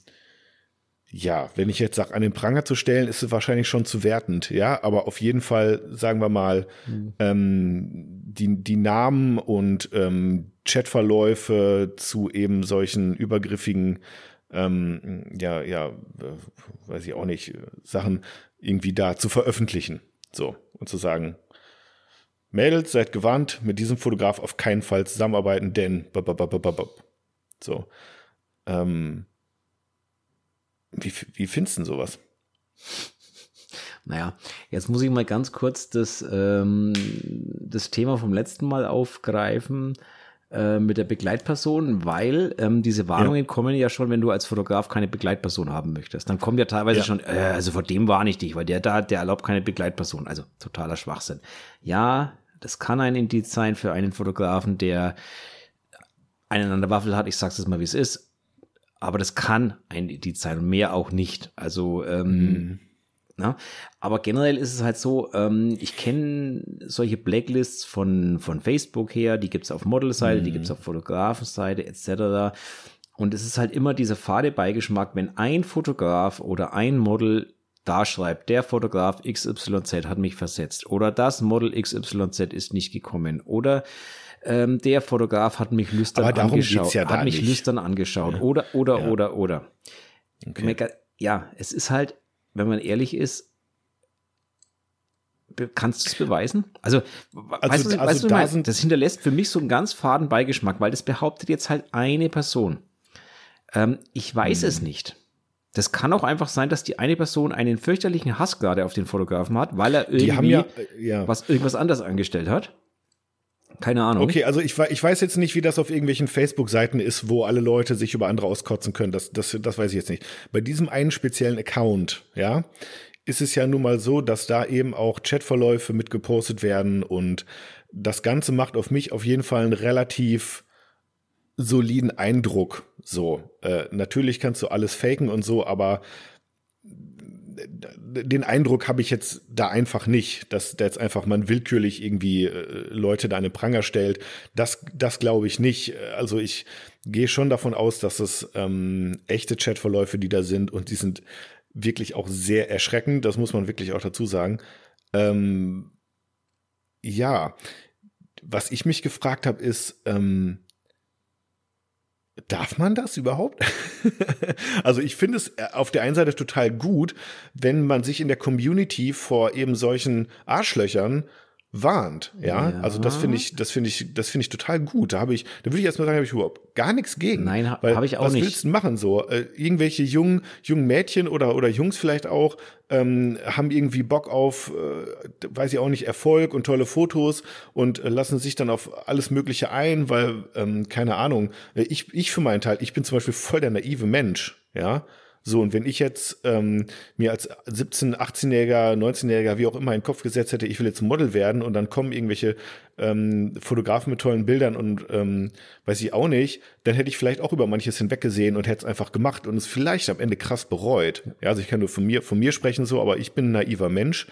ja, wenn ich jetzt sage, an den Pranger zu stellen, ist es wahrscheinlich schon zu wertend, ja, aber auf jeden Fall, sagen wir mal, mhm. ähm, die, die Namen und ähm, Chatverläufe zu eben solchen übergriffigen, ähm, ja, ja, äh, weiß ich auch nicht, Sachen irgendwie da zu veröffentlichen. So, und zu sagen, Mädels, seid gewarnt, mit diesem Fotograf auf keinen Fall zusammenarbeiten, denn so. Ähm, wie, wie findest du denn sowas? Naja, jetzt muss ich mal ganz kurz das, ähm, das Thema vom letzten Mal aufgreifen äh, mit der Begleitperson, weil ähm, diese Warnungen ja. kommen ja schon, wenn du als Fotograf keine Begleitperson haben möchtest. Dann kommt ja teilweise ja. schon, äh, also vor dem warne ich dich, weil der da, der erlaubt keine Begleitperson. Also totaler Schwachsinn. Ja, das kann ein Indiz sein für einen Fotografen, der einen an der Waffel hat. Ich sag's jetzt mal, wie es ist. Aber das kann ein Indiz sein und mehr auch nicht. Also, ähm, mhm. na? aber generell ist es halt so, ähm, ich kenne solche Blacklists von, von Facebook her, die gibt's auf Modelseite, mhm. die gibt's auf Fotografenseite etc. Und es ist halt immer dieser fade Beigeschmack, wenn ein Fotograf oder ein Model da schreibt, der Fotograf XYZ hat mich versetzt oder das Model XYZ ist nicht gekommen oder ähm, der Fotograf hat mich lüstern angeschaut, ja hat mich nicht. lüstern angeschaut ja. oder oder ja. oder oder. Okay. Ja, es ist halt, wenn man ehrlich ist, kannst du es beweisen? Also, also weißt du, also weißt du da sind das hinterlässt für mich so einen ganz faden Beigeschmack, weil das behauptet jetzt halt eine Person. Ähm, ich weiß hm. es nicht. Das kann auch einfach sein, dass die eine Person einen fürchterlichen Hass gerade auf den Fotografen hat, weil er irgendwie ja, äh, ja. was irgendwas anders angestellt hat. Keine Ahnung. Okay, also ich, ich weiß jetzt nicht, wie das auf irgendwelchen Facebook-Seiten ist, wo alle Leute sich über andere auskotzen können. Das, das, das weiß ich jetzt nicht. Bei diesem einen speziellen Account, ja, ist es ja nun mal so, dass da eben auch Chatverläufe mitgepostet werden und das Ganze macht auf mich auf jeden Fall einen relativ soliden Eindruck. So, äh, natürlich kannst du alles faken und so, aber den Eindruck habe ich jetzt da einfach nicht, dass da jetzt einfach man willkürlich irgendwie äh, Leute da eine Pranger stellt. Das, das glaube ich nicht. Also ich gehe schon davon aus, dass es ähm, echte Chatverläufe, die da sind und die sind wirklich auch sehr erschreckend. Das muss man wirklich auch dazu sagen. Ähm, ja, was ich mich gefragt habe, ist, ähm, Darf man das überhaupt? also ich finde es äh, auf der einen Seite total gut, wenn man sich in der Community vor eben solchen Arschlöchern warnt, ja? ja. Also das finde ich, das finde ich, das finde ich total gut. Da habe ich, da würde ich erstmal sagen, habe ich überhaupt gar nichts gegen. Nein, habe ich auch was nicht. Was willst du machen so? Äh, irgendwelche jungen, jungen Mädchen oder oder Jungs vielleicht auch ähm, haben irgendwie Bock auf, äh, weiß ich auch nicht, Erfolg und tolle Fotos und äh, lassen sich dann auf alles Mögliche ein, weil ähm, keine Ahnung. Äh, ich ich für meinen Teil, ich bin zum Beispiel voll der naive Mensch, ja? So, und wenn ich jetzt ähm, mir als 17-, 18-Jähriger, 19-Jähriger, wie auch immer, in den Kopf gesetzt hätte, ich will jetzt Model werden und dann kommen irgendwelche ähm, Fotografen mit tollen Bildern und ähm, weiß ich auch nicht, dann hätte ich vielleicht auch über manches hinweggesehen und hätte es einfach gemacht und es vielleicht am Ende krass bereut. Ja, also ich kann nur von mir, von mir sprechen so, aber ich bin ein naiver Mensch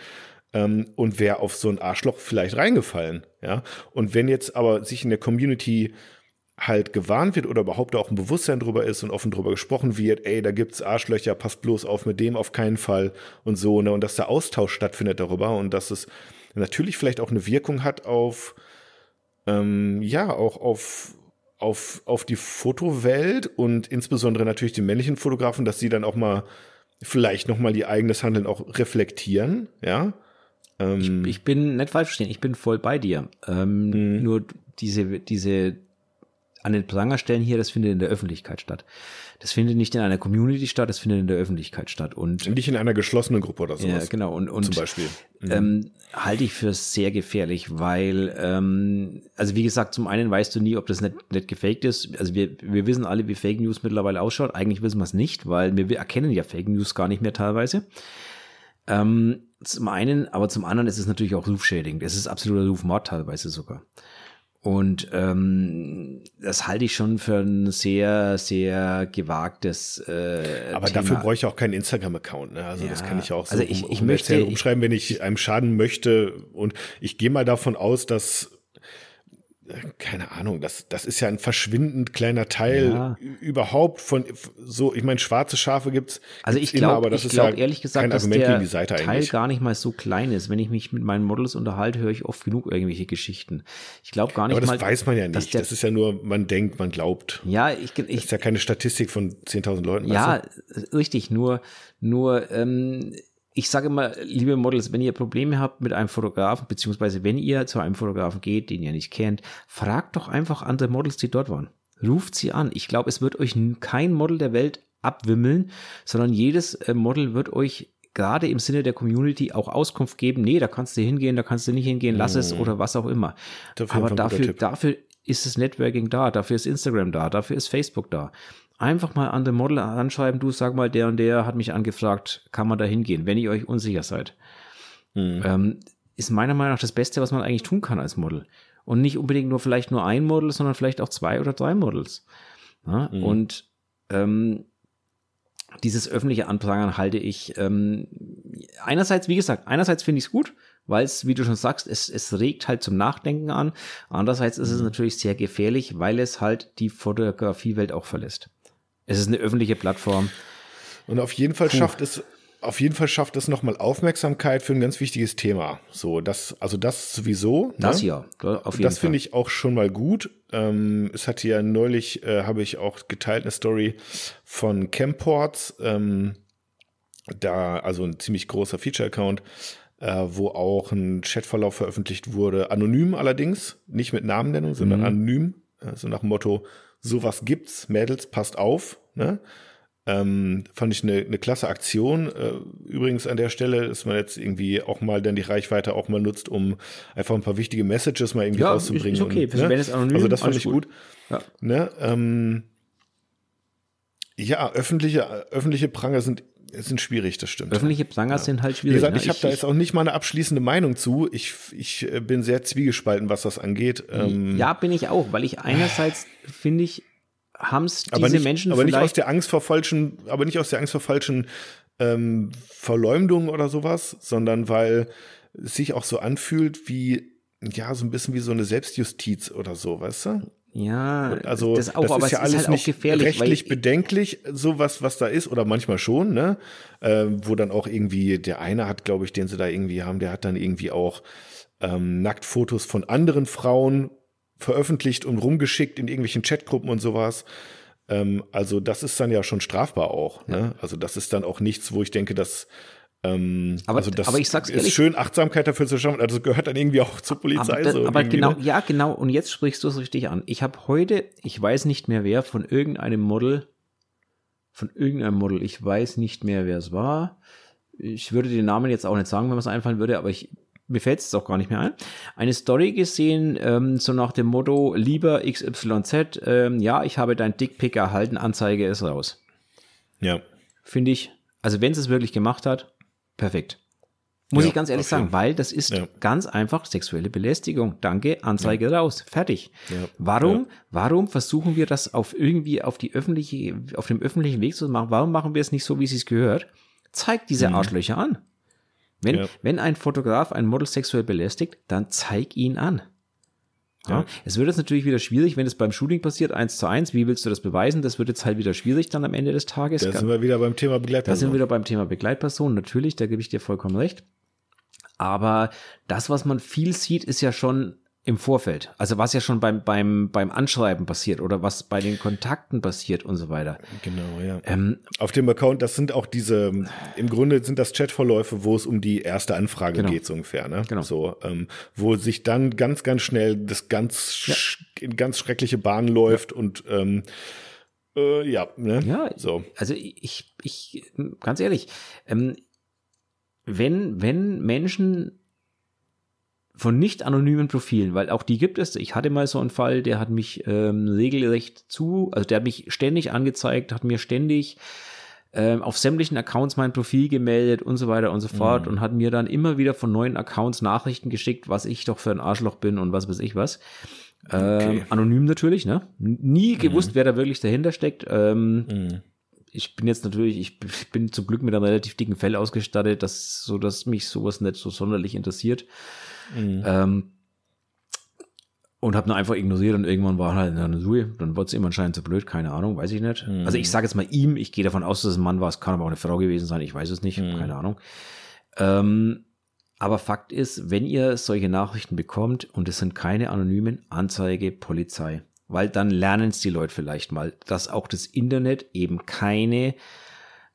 ähm, und wäre auf so ein Arschloch vielleicht reingefallen. Ja, und wenn jetzt aber sich in der Community halt gewarnt wird oder überhaupt auch ein Bewusstsein drüber ist und offen drüber gesprochen wird, ey, da gibt's Arschlöcher, passt bloß auf mit dem auf keinen Fall und so, ne, und dass der Austausch stattfindet darüber und dass es natürlich vielleicht auch eine Wirkung hat auf, ähm, ja, auch auf, auf, auf die Fotowelt und insbesondere natürlich die männlichen Fotografen, dass sie dann auch mal vielleicht nochmal ihr eigenes Handeln auch reflektieren, ja. Ähm, ich, ich, bin nicht falsch verstehen, ich bin voll bei dir. Ähm, mhm. Nur diese, diese an den Pranger stellen hier, das findet in der Öffentlichkeit statt. Das findet nicht in einer Community statt, das findet in der Öffentlichkeit statt. Und nicht in einer geschlossenen Gruppe oder sowas. Ja, genau. Und, und zum Beispiel. Mhm. Ähm, halte ich für sehr gefährlich, weil, ähm, also wie gesagt, zum einen weißt du nie, ob das nicht, nicht gefaked ist. Also wir, wir wissen alle, wie Fake News mittlerweile ausschaut. Eigentlich wissen wir es nicht, weil wir, wir erkennen ja Fake News gar nicht mehr teilweise. Ähm, zum einen, aber zum anderen ist es natürlich auch rufschädigend. Es ist absoluter Rufmord teilweise sogar. Und ähm, das halte ich schon für ein sehr, sehr gewagtes. Äh, Aber Thema. dafür brauche ich auch keinen Instagram-Account. Ne? Also ja, das kann ich auch so also ich, ich um, möchte, umschreiben, wenn ich einem schaden möchte. Und ich gehe mal davon aus, dass keine Ahnung, das, das ist ja ein verschwindend kleiner Teil ja. überhaupt von so, ich meine, schwarze Schafe gibt's. Also ich glaube, ich glaube ja ehrlich gesagt, dass der Teil eigentlich. gar nicht mal so klein ist. Wenn ich mich mit meinen Models unterhalte, höre ich oft genug irgendwelche Geschichten. Ich glaube gar nicht aber das mal. Weiß man ja nicht. Der, das ist ja nur, man denkt, man glaubt. Ja, ich, ich das ist ja keine Statistik von 10.000 Leuten. Ja, weißt du? richtig. Nur, nur, ähm, ich sage immer, liebe Models, wenn ihr Probleme habt mit einem Fotografen, beziehungsweise wenn ihr zu einem Fotografen geht, den ihr nicht kennt, fragt doch einfach andere Models, die dort waren. Ruft sie an. Ich glaube, es wird euch kein Model der Welt abwimmeln, sondern jedes äh, Model wird euch gerade im Sinne der Community auch Auskunft geben, nee, da kannst du hingehen, da kannst du nicht hingehen, lass mhm. es oder was auch immer. Aber dafür, dafür ist das Networking da, dafür ist Instagram da, dafür ist Facebook da einfach mal an den Model anschreiben, du sag mal, der und der hat mich angefragt, kann man da hingehen, wenn ihr euch unsicher seid. Mhm. Ähm, ist meiner Meinung nach das Beste, was man eigentlich tun kann als Model. Und nicht unbedingt nur vielleicht nur ein Model, sondern vielleicht auch zwei oder drei Models. Ja? Mhm. Und ähm, dieses öffentliche Anprangern halte ich ähm, einerseits, wie gesagt, einerseits finde ich es gut, weil es, wie du schon sagst, es, es regt halt zum Nachdenken an. Andererseits ist es mhm. natürlich sehr gefährlich, weil es halt die Fotografiewelt auch verlässt. Es ist eine öffentliche Plattform. Und auf jeden Fall Puh. schafft es auf jeden Fall schafft es nochmal Aufmerksamkeit für ein ganz wichtiges Thema. So, das, also das sowieso. Ne? Das ja, auf jeden Das finde ich auch schon mal gut. Ähm, es hatte ja neulich, äh, habe ich auch geteilt eine Story von Camports, ähm, da, also ein ziemlich großer Feature-Account, äh, wo auch ein Chatverlauf veröffentlicht wurde, anonym allerdings, nicht mit Namennennung, sondern mhm. anonym, äh, so also nach dem Motto, sowas gibt's, Mädels, passt auf. Ne? Ähm, fand ich eine, eine klasse Aktion. Äh, übrigens an der Stelle, dass man jetzt irgendwie auch mal dann die Reichweite auch mal nutzt, um einfach ein paar wichtige Messages mal irgendwie ja, rauszubringen. Ist okay, und, ne? wenn es anonym, also das fand ich gut. gut. Ja. Ne? Ähm, ja, öffentliche, öffentliche Pranger sind sind schwierig, das stimmt. Öffentliche Pranger ja. sind halt schwierig. Wie gesagt, ne? ich habe da jetzt auch nicht mal eine abschließende Meinung zu. Ich, ich äh, bin sehr zwiegespalten, was das angeht. Ähm, ja, bin ich auch, weil ich einerseits finde ich, haben es diese aber nicht, Menschen aber nicht aus der Angst vor falschen, aber nicht aus der Angst vor falschen ähm, Verleumdungen oder sowas, sondern weil es sich auch so anfühlt wie ja so ein bisschen wie so eine Selbstjustiz oder so, weißt du? Ja, also das, auch, das ist ja alles ist halt nicht gefährlich, rechtlich bedenklich, sowas, was da ist, oder manchmal schon, ne? Äh, wo dann auch irgendwie, der eine hat, glaube ich, den sie da irgendwie haben, der hat dann irgendwie auch ähm, Nacktfotos von anderen Frauen veröffentlicht und rumgeschickt in irgendwelchen Chatgruppen und sowas. Ähm, also das ist dann ja schon strafbar auch. Ne? Also das ist dann auch nichts, wo ich denke, dass ähm, aber, also das aber ich sag's ist ehrlich, schön, Achtsamkeit dafür zu schaffen. Also gehört dann irgendwie auch zur Polizei. Aber, so aber genau, ne? ja, genau. Und jetzt sprichst du es richtig an. Ich habe heute, ich weiß nicht mehr wer, von irgendeinem Model, von irgendeinem Model, ich weiß nicht mehr, wer es war. Ich würde den Namen jetzt auch nicht sagen, wenn mir es einfallen würde, aber ich, mir fällt es auch gar nicht mehr ein. Eine Story gesehen, ähm, so nach dem Motto, lieber XYZ, ähm, ja, ich habe dein Dickpick erhalten, Anzeige ist raus. Ja. Finde ich, also wenn es es wirklich gemacht hat, perfekt. Muss ja, ich ganz ehrlich sagen, weil das ist ja. ganz einfach sexuelle Belästigung. Danke, Anzeige ja. raus, fertig. Warum, warum versuchen wir das auf irgendwie auf die öffentliche, auf dem öffentlichen Weg zu machen? Warum machen wir es nicht so, wie es sich gehört? Zeig diese mhm. Arschlöcher an. Wenn, wenn ein Fotograf ein Model sexuell belästigt, dann zeig ihn an. Ja. Es wird jetzt natürlich wieder schwierig, wenn es beim Shooting passiert, eins zu eins. Wie willst du das beweisen? Das wird jetzt halt wieder schwierig dann am Ende des Tages. Da sind wir wieder beim Thema Begleitperson. Da sind wir wieder beim Thema Begleitperson. Natürlich, da gebe ich dir vollkommen recht. Aber das, was man viel sieht, ist ja schon im Vorfeld. Also was ja schon beim, beim, beim Anschreiben passiert oder was bei den Kontakten passiert und so weiter. Genau, ja. Ähm, Auf dem Account, das sind auch diese, im Grunde sind das Chatverläufe, wo es um die erste Anfrage genau. geht, so ungefähr, ne? Genau. So, ähm, wo sich dann ganz, ganz schnell das ganz, ja. in ganz schreckliche Bahnen läuft ja. und ähm, äh, ja, ne? Ja, so. Also ich, ich, ganz ehrlich, ähm, wenn, wenn Menschen von nicht anonymen Profilen, weil auch die gibt es. Ich hatte mal so einen Fall, der hat mich ähm, regelrecht zu, also der hat mich ständig angezeigt, hat mir ständig ähm, auf sämtlichen Accounts mein Profil gemeldet und so weiter und so fort mhm. und hat mir dann immer wieder von neuen Accounts Nachrichten geschickt, was ich doch für ein Arschloch bin und was weiß ich was. Ähm, Anonym natürlich, ne? Nie mhm. gewusst, wer da wirklich dahinter steckt. Ähm, mhm. Ich bin jetzt natürlich, ich bin zum Glück mit einem relativ dicken Fell ausgestattet, dass, so dass mich sowas nicht so sonderlich interessiert. Mhm. Ähm, und habe nur einfach ignoriert und irgendwann war halt eine Ruhe. Dann wurde es ihm anscheinend zu blöd, keine Ahnung, weiß ich nicht. Mhm. Also ich sage jetzt mal ihm, ich gehe davon aus, dass es ein Mann war, es kann aber auch eine Frau gewesen sein, ich weiß es nicht, mhm. keine Ahnung. Ähm, aber Fakt ist, wenn ihr solche Nachrichten bekommt und es sind keine anonymen Anzeige, Polizei, weil dann lernen es die Leute vielleicht mal, dass auch das Internet eben keine,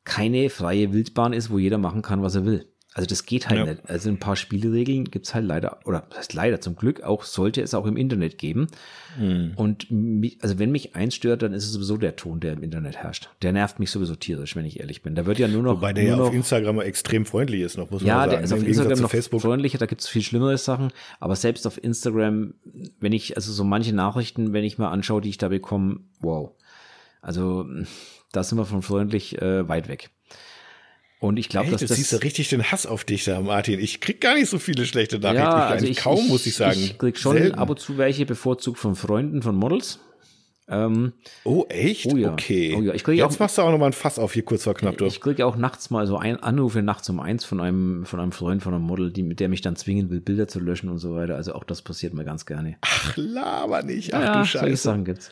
keine freie Wildbahn ist, wo jeder machen kann, was er will. Also das geht halt ja. nicht. Also ein paar Spielregeln gibt's halt leider, oder das heißt leider zum Glück auch, sollte es auch im Internet geben. Hm. Und mich, also wenn mich eins stört, dann ist es sowieso der Ton, der im Internet herrscht. Der nervt mich sowieso tierisch, wenn ich ehrlich bin. Da wird ja nur noch. Wobei der ja auf Instagram extrem freundlich ist noch, muss ja, man sagen. Ja, der ist auf Instagram noch Facebook. freundlicher, da gibt's viel schlimmere Sachen. Aber selbst auf Instagram, wenn ich, also so manche Nachrichten, wenn ich mal anschaue, die ich da bekomme, wow. Also da sind wir von freundlich äh, weit weg. Und ich glaube, dass du das siehst du richtig den Hass auf dich da, Martin. Ich krieg gar nicht so viele schlechte Nachrichten. Ja, also ich, kaum, ich, muss ich sagen. Ich krieg schon Selten. ab und zu welche bevorzugt von Freunden, von Models. Ähm, oh, echt? Oh ja. Okay. Oh ja. Ich Jetzt auch, machst du auch noch mal ein Fass auf hier kurz vor knapp. Ich kriege auch nachts mal so ein, Anrufe nachts um eins von einem, von einem Freund, von einem Model, die, mit der mich dann zwingen will, Bilder zu löschen und so weiter. Also auch das passiert mir ganz gerne. Ach, laber nicht. Ach ja, du Scheiße. Solche Sachen gibt's.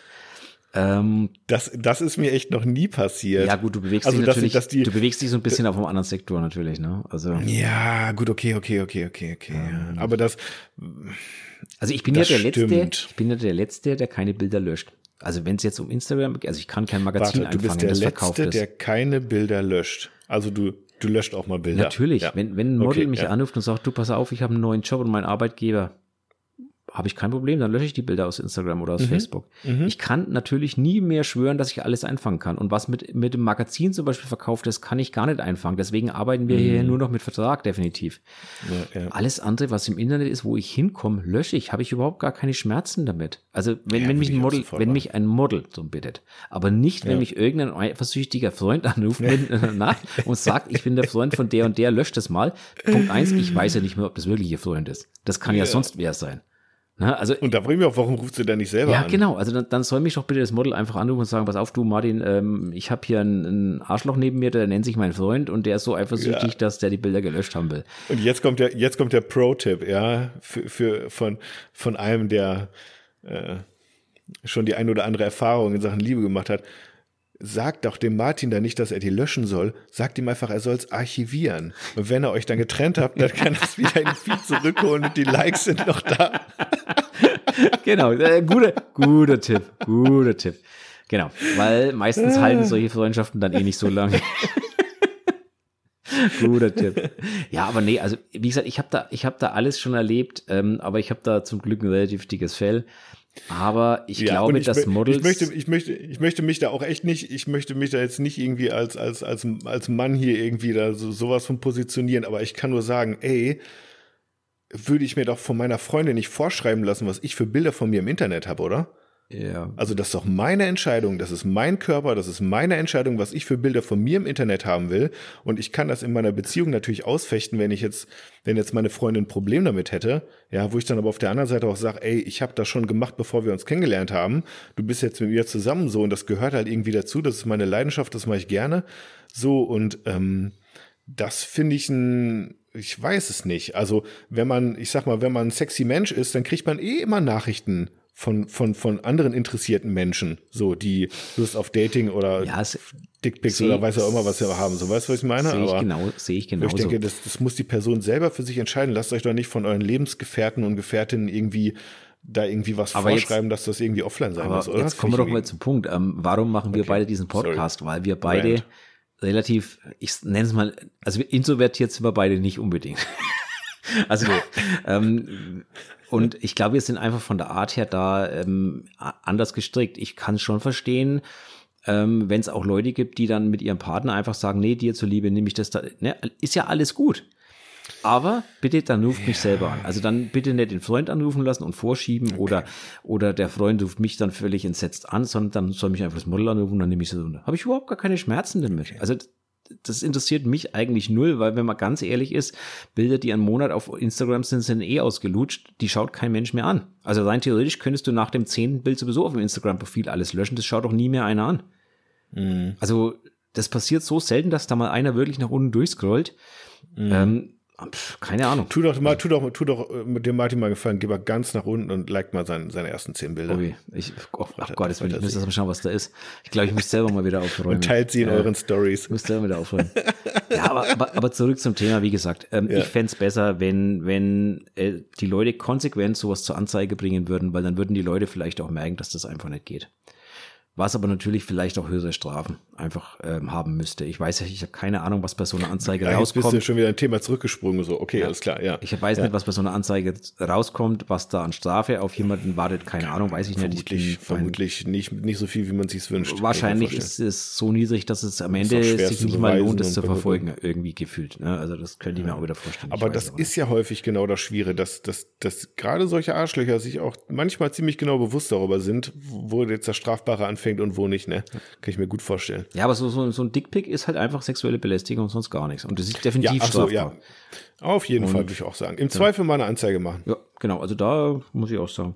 Ähm, das, das ist mir echt noch nie passiert. Ja, gut, du bewegst also, dich natürlich, dass die, du bewegst dich so ein bisschen auf einem anderen Sektor natürlich, ne? Also. Ja, gut, okay, okay, okay, okay, okay. Ähm, Aber das. Also ich bin ja der stimmt. Letzte, ich bin ja der Letzte, der keine Bilder löscht. Also wenn es jetzt um Instagram, also ich kann kein Magazin Warte, du bist der Letzte, der keine Bilder löscht. Also du, du löscht auch mal Bilder. Natürlich, ja. wenn, wenn ein Model okay, mich ja. anruft und sagt, du pass auf, ich habe einen neuen Job und mein Arbeitgeber habe ich kein Problem, dann lösche ich die Bilder aus Instagram oder aus mhm. Facebook. Mhm. Ich kann natürlich nie mehr schwören, dass ich alles einfangen kann. Und was mit, mit dem Magazin zum Beispiel verkauft ist, kann ich gar nicht einfangen. Deswegen arbeiten wir mhm. hier nur noch mit Vertrag, definitiv. Ja, ja. Alles andere, was im Internet ist, wo ich hinkomme, lösche ich. Habe ich überhaupt gar keine Schmerzen damit. Also wenn, ja, wenn mich ein Model, wenn mich ein Model so bittet, aber nicht, wenn mich irgendein eifersüchtiger Freund anruft na, und sagt, ich bin der Freund von der und der, löscht das mal. Punkt eins, ich weiß ja nicht mehr, ob das wirklich ihr Freund ist. Das kann ja, sonst wer sein. Na, also, und da bringen wir auch, warum ruft sie denn nicht selber ja, an? Ja, genau. Also dann, dann soll mich doch bitte das Model einfach anrufen und sagen, pass auf, du Martin, ähm, ich habe hier einen, Arschloch neben mir, der nennt sich mein Freund und der ist so eifersüchtig, ja. dass der die Bilder gelöscht haben will. Und jetzt kommt der, jetzt kommt der Pro-Tipp, ja, für, für, von, von einem, der äh, schon die ein oder andere Erfahrung in Sachen Liebe gemacht hat sagt doch dem Martin da nicht, dass er die löschen soll. Sagt ihm einfach, er soll es archivieren. Und wenn er euch dann getrennt habt, dann kann er es wieder in den Feed zurückholen und die Likes sind noch da. genau, äh, guter, guter Tipp, guter Tipp. Genau, weil meistens halten solche Freundschaften dann eh nicht so lange. Guter Tipp. Ja, aber nee, also wie gesagt, ich habe da, habe da alles schon erlebt, ähm, aber ich habe da zum Glück ein relativ dickes Fell. Aber ich ja, glaube, ich, dass Models. Ich möchte, ich, möchte, ich möchte mich da auch echt nicht, ich möchte mich da jetzt nicht irgendwie als, als, als, als Mann hier irgendwie da so, sowas von positionieren, aber ich kann nur sagen, ey, würde ich mir doch von meiner Freundin nicht vorschreiben lassen, was ich für Bilder von mir im Internet habe, oder? Ja. Also das ist doch meine Entscheidung, das ist mein Körper, das ist meine Entscheidung, was ich für Bilder von mir im Internet haben will. Und ich kann das in meiner Beziehung natürlich ausfechten, wenn ich jetzt, wenn jetzt meine Freundin ein Problem damit hätte, ja, wo ich dann aber auf der anderen Seite auch sage, ey, ich habe das schon gemacht, bevor wir uns kennengelernt haben. Du bist jetzt mit mir zusammen so und das gehört halt irgendwie dazu. Das ist meine Leidenschaft, das mache ich gerne. So und ähm, das finde ich ein ich weiß es nicht. Also, wenn man, ich sag mal, wenn man ein sexy Mensch ist, dann kriegt man eh immer Nachrichten von, von, von anderen interessierten Menschen, so, die Lust auf Dating oder Ja, Dickpics seh- oder weiß auch immer, was sie haben. So, weißt du, was ich meine? Sehe ich genau, sehe ich genauso. ich denke, das, das muss die Person selber für sich entscheiden. Lasst euch doch nicht von euren Lebensgefährten und Gefährtinnen irgendwie da irgendwie was Aber jetzt- vorschreiben, dass das irgendwie offline sein muss, oder? jetzt kommen wir doch mal zum Punkt. Ähm, warum machen wir Okay, beide diesen sorry. Podcast? Weil wir beide Rant. relativ, ich nenne es mal, also wir introvertiert sind wir beide nicht unbedingt. also ähm, und ich glaube, wir sind einfach von der Art her da ähm, anders gestrickt. Ich kann schon verstehen, ähm, wenn es auch Leute gibt, die dann mit ihrem Partner einfach sagen, nee, dir zuliebe nehme ich das da. Ne, ist ja alles gut. Aber bitte, dann ruft mich selber an. Also dann bitte nicht den Freund anrufen lassen und vorschieben oder, oder der Freund ruft mich dann völlig entsetzt an, sondern dann soll mich einfach das Model anrufen und dann nehme ich so. Habe ich überhaupt gar keine Schmerzen damit. Also das interessiert mich eigentlich null, weil wenn man ganz ehrlich ist, Bilder, die einen Monat auf Instagram sind, sind eh ausgelutscht, die schaut kein Mensch mehr an. Also rein theoretisch könntest du nach dem zehnten Bild sowieso auf dem Instagram-Profil alles löschen, das schaut doch nie mehr einer an. Mhm. Also das passiert so selten, dass da mal einer wirklich nach unten durchscrollt. Ähm, pf, keine Ahnung. Tu doch mal, tu doch, tu doch äh, mit dem Martin mal gefallen, geh mal ganz nach unten und like mal seine, seine ersten zehn Bilder. Ui, ich, oh, ach Gott, jetzt will ich müsste mal schauen, was da ist. Ich glaube, ich muss selber mal wieder aufräumen. Und teilt sie in Ja. euren Stories. Ich muss selber wieder aufräumen. ja, aber, aber, aber zurück zum Thema, wie gesagt. Ähm, Ja. Ich fänd's besser, wenn, wenn äh, die Leute konsequent sowas zur Anzeige bringen würden, weil dann würden die Leute vielleicht auch merken, dass das einfach nicht geht. Was aber natürlich vielleicht auch höhere Strafen einfach ähm, haben müsste. Ich weiß ja, ich habe keine Ahnung, was bei so einer Anzeige Ja, jetzt bist du rauskommt. schon wieder ein Thema zurückgesprungen, so, okay, alles klar, ja. Ich weiß nicht, was bei so einer Anzeige rauskommt, was da an Strafe auf jemanden wartet. Keine Ahnung, weiß ich nicht. Ich Vermutlich, bin- vermutlich nicht, nicht so viel, wie man sich wünscht. Wahrscheinlich ist es so niedrig, dass es am Ende sich nicht mal lohnt, es zu verfolgen, irgendwie gefühlt. Ne? Also das könnte ich mir auch wieder vorstellen. Aber das ist ja häufig genau das Schwierige, dass, dass, dass gerade solche Arschlöcher sich auch manchmal ziemlich genau bewusst darüber sind, wo jetzt das Strafbare anfängt und wo nicht, ne? Kann ich mir gut vorstellen. Ja, aber so, so, so ein Dickpick ist halt einfach sexuelle Belästigung und sonst gar nichts. Und das ist Ja, definitiv ach so, ja. Auf jeden Fall würde ich auch sagen. Im Zweifel mal eine Anzeige machen. Ja, genau. Also da muss ich auch sagen,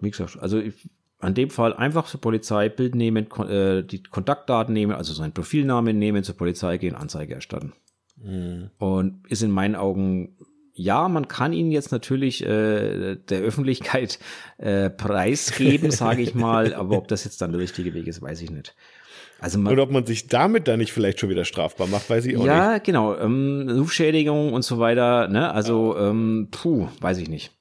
wie gesagt, also ich, an dem Fall einfach zur Polizei Bild nehmen, kon äh, die Kontaktdaten nehmen, also seinen Profilnamen nehmen, zur Polizei gehen, Anzeige erstatten. Und ist in meinen Augen, ja, man kann ihn jetzt natürlich äh, der Öffentlichkeit äh, preisgeben, sage ich mal, aber ob das jetzt dann der richtige Weg ist, weiß ich nicht. Also man, Oder ob man sich damit dann nicht vielleicht schon wieder strafbar macht, weiß ich auch nicht. ja, genau. Ähm, Rufschädigung und so weiter. Ne? Also, ähm, puh, weiß ich nicht.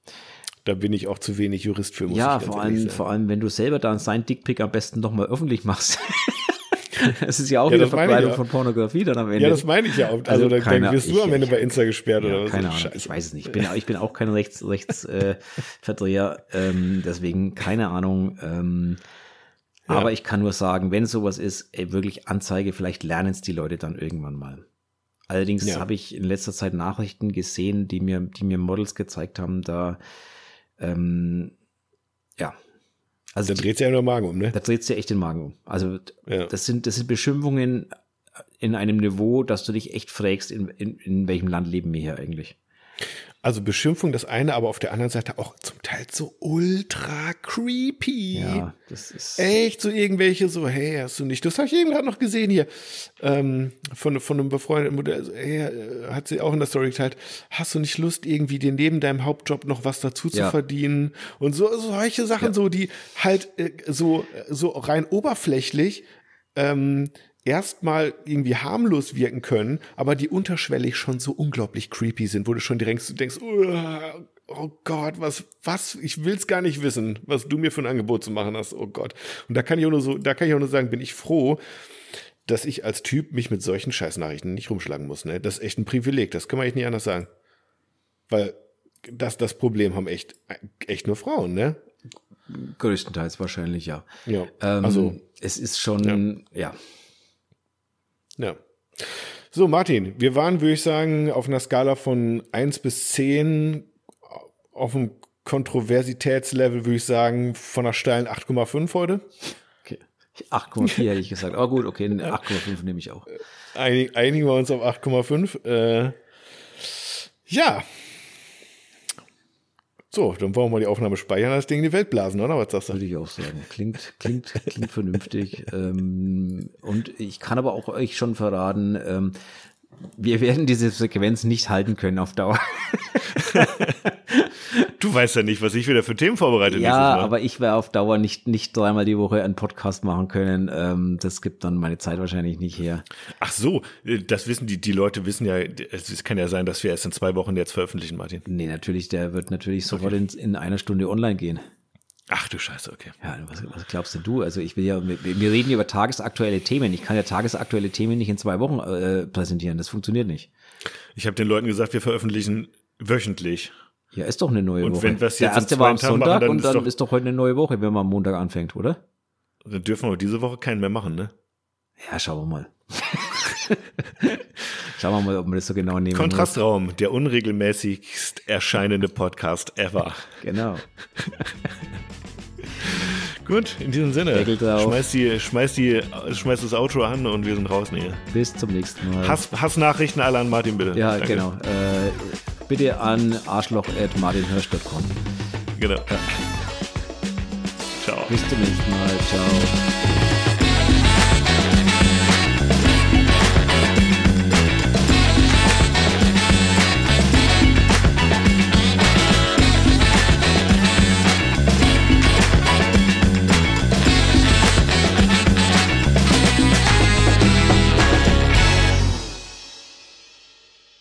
Da bin ich auch zu wenig Jurist für, muss ja, ich ganz vor allem, sagen. vor allem, wenn du selber dann sein Dickpick am besten noch mal öffentlich machst. das ist ja auch Ja, wieder Verbreitung ja. von Pornografie dann am Ende. Ja, das meine ich ja. auch. Also, Also dann, keine- wirst du ich- am Ende ich- bei Insta gesperrt ja, oder was. keine Ahnung, Scheiße. ich weiß es nicht. Ich bin, ich bin auch kein Rechts, Rechtsverdreher, äh, ähm, deswegen keine Ahnung. Ähm. Aber ich kann nur sagen, wenn sowas ist, ey, wirklich Anzeige, vielleicht lernen es die Leute dann irgendwann mal. Allerdings Ja. habe ich in letzter Zeit Nachrichten gesehen, die mir, die mir Models gezeigt haben, da, ähm, ja. Also die, dreht sich ja nur Magen um, ne? da dreht sich echt den Magen um. Also Ja. das sind, das sind Beschimpfungen in einem Niveau, dass du dich echt fragst, in, in, in welchem Land leben wir hier eigentlich. Also Beschimpfung das eine, aber auf der anderen Seite auch zum Teil so ultra creepy. Ja, das ist. Echt so irgendwelche so, hey, hast du nicht, das habe ich eben gerade noch gesehen hier, ähm, von, von einem befreundeten Modell, so, hey, äh, hat sie auch in der Story geteilt, hast du nicht Lust, irgendwie dir neben deinem Hauptjob noch was dazu zu Ja. verdienen und so, solche Sachen, Ja. so, die halt äh, so, so rein oberflächlich ähm, erstmal irgendwie harmlos wirken können, aber die unterschwellig schon so unglaublich creepy sind, wo du schon direkt denkst, "Uah, oh Gott, was, was, ich will's gar nicht wissen, was du mir für ein Angebot zu machen hast, oh Gott. Und da kann ich auch nur so, da kann ich auch nur sagen, bin ich froh, dass ich als Typ mich mit solchen Scheißnachrichten nicht rumschlagen muss, ne? Das ist echt ein Privileg, das kann man echt nicht anders sagen. Weil das, das Problem haben echt, echt nur Frauen, ne? Größtenteils wahrscheinlich, ja. Ja. Ähm, also, es ist schon, ja. Ja. So, Martin, wir waren, würde ich sagen, auf einer Skala von 1 bis 10 auf dem Kontroversitätslevel, würde ich sagen, von einer steilen 8,5 heute. Okay. 8,4 hätte ich gesagt. Aber gut, okay, eine 8,5 nehme ich auch. Einig, einigen wir uns auf 8,5. Äh, ja. So, dann wollen wir mal die Aufnahme speichern, das Ding in die Welt blasen, oder? Was sagst du? Würde ich auch sagen. Klingt, klingt, klingt vernünftig. Ähm, und ich kann aber auch euch schon verraten, ähm, wir werden diese Sequenz nicht halten können auf Dauer. du weißt ja nicht, was ich wieder für Themen vorbereitet Ja, aber ich werde auf Dauer nicht, nicht dreimal die Woche einen Podcast machen können. Ähm, das gibt dann meine Zeit wahrscheinlich nicht her. Ach so, äh, das wissen die, die Leute wissen ja, es kann ja sein, dass wir erst in zwei Wochen jetzt veröffentlichen, Martin. Nee, natürlich, der wird natürlich sofort okay. in, in einer Stunde online gehen. Ach du Scheiße, okay. Ja, was, was glaubst denn du? Also ich will ja, wir, wir reden über tagesaktuelle Themen. Ich kann ja tagesaktuelle Themen nicht in zwei Wochen äh, präsentieren. Das funktioniert nicht. Ich habe den Leuten gesagt, wir veröffentlichen wöchentlich. Ja, ist doch eine neue und Woche. wenn wir es jetzt Der erste war am Sonntag machen, dann und dann ist doch, ist doch heute eine neue Woche, wenn man am Montag anfängt, oder? Dann dürfen wir diese Woche keinen mehr machen, ne? Ja, schauen wir mal. schauen wir mal, ob wir das so genau nehmen. Kontrastraum, muss. der unregelmäßigst erscheinende Podcast ever. Genau. Gut, in diesem Sinne. Schmeiß, die, schmeiß, die, schmeiß das Outro an und wir sind draußen hier. Bis zum nächsten Mal. Hass, Hassnachrichten alle an Martin, bitte. Ja, Danke. genau. Äh, bitte an arschloch.martinhirsch.com. Genau. Ja. Ciao. Bis zum nächsten Mal. Ciao.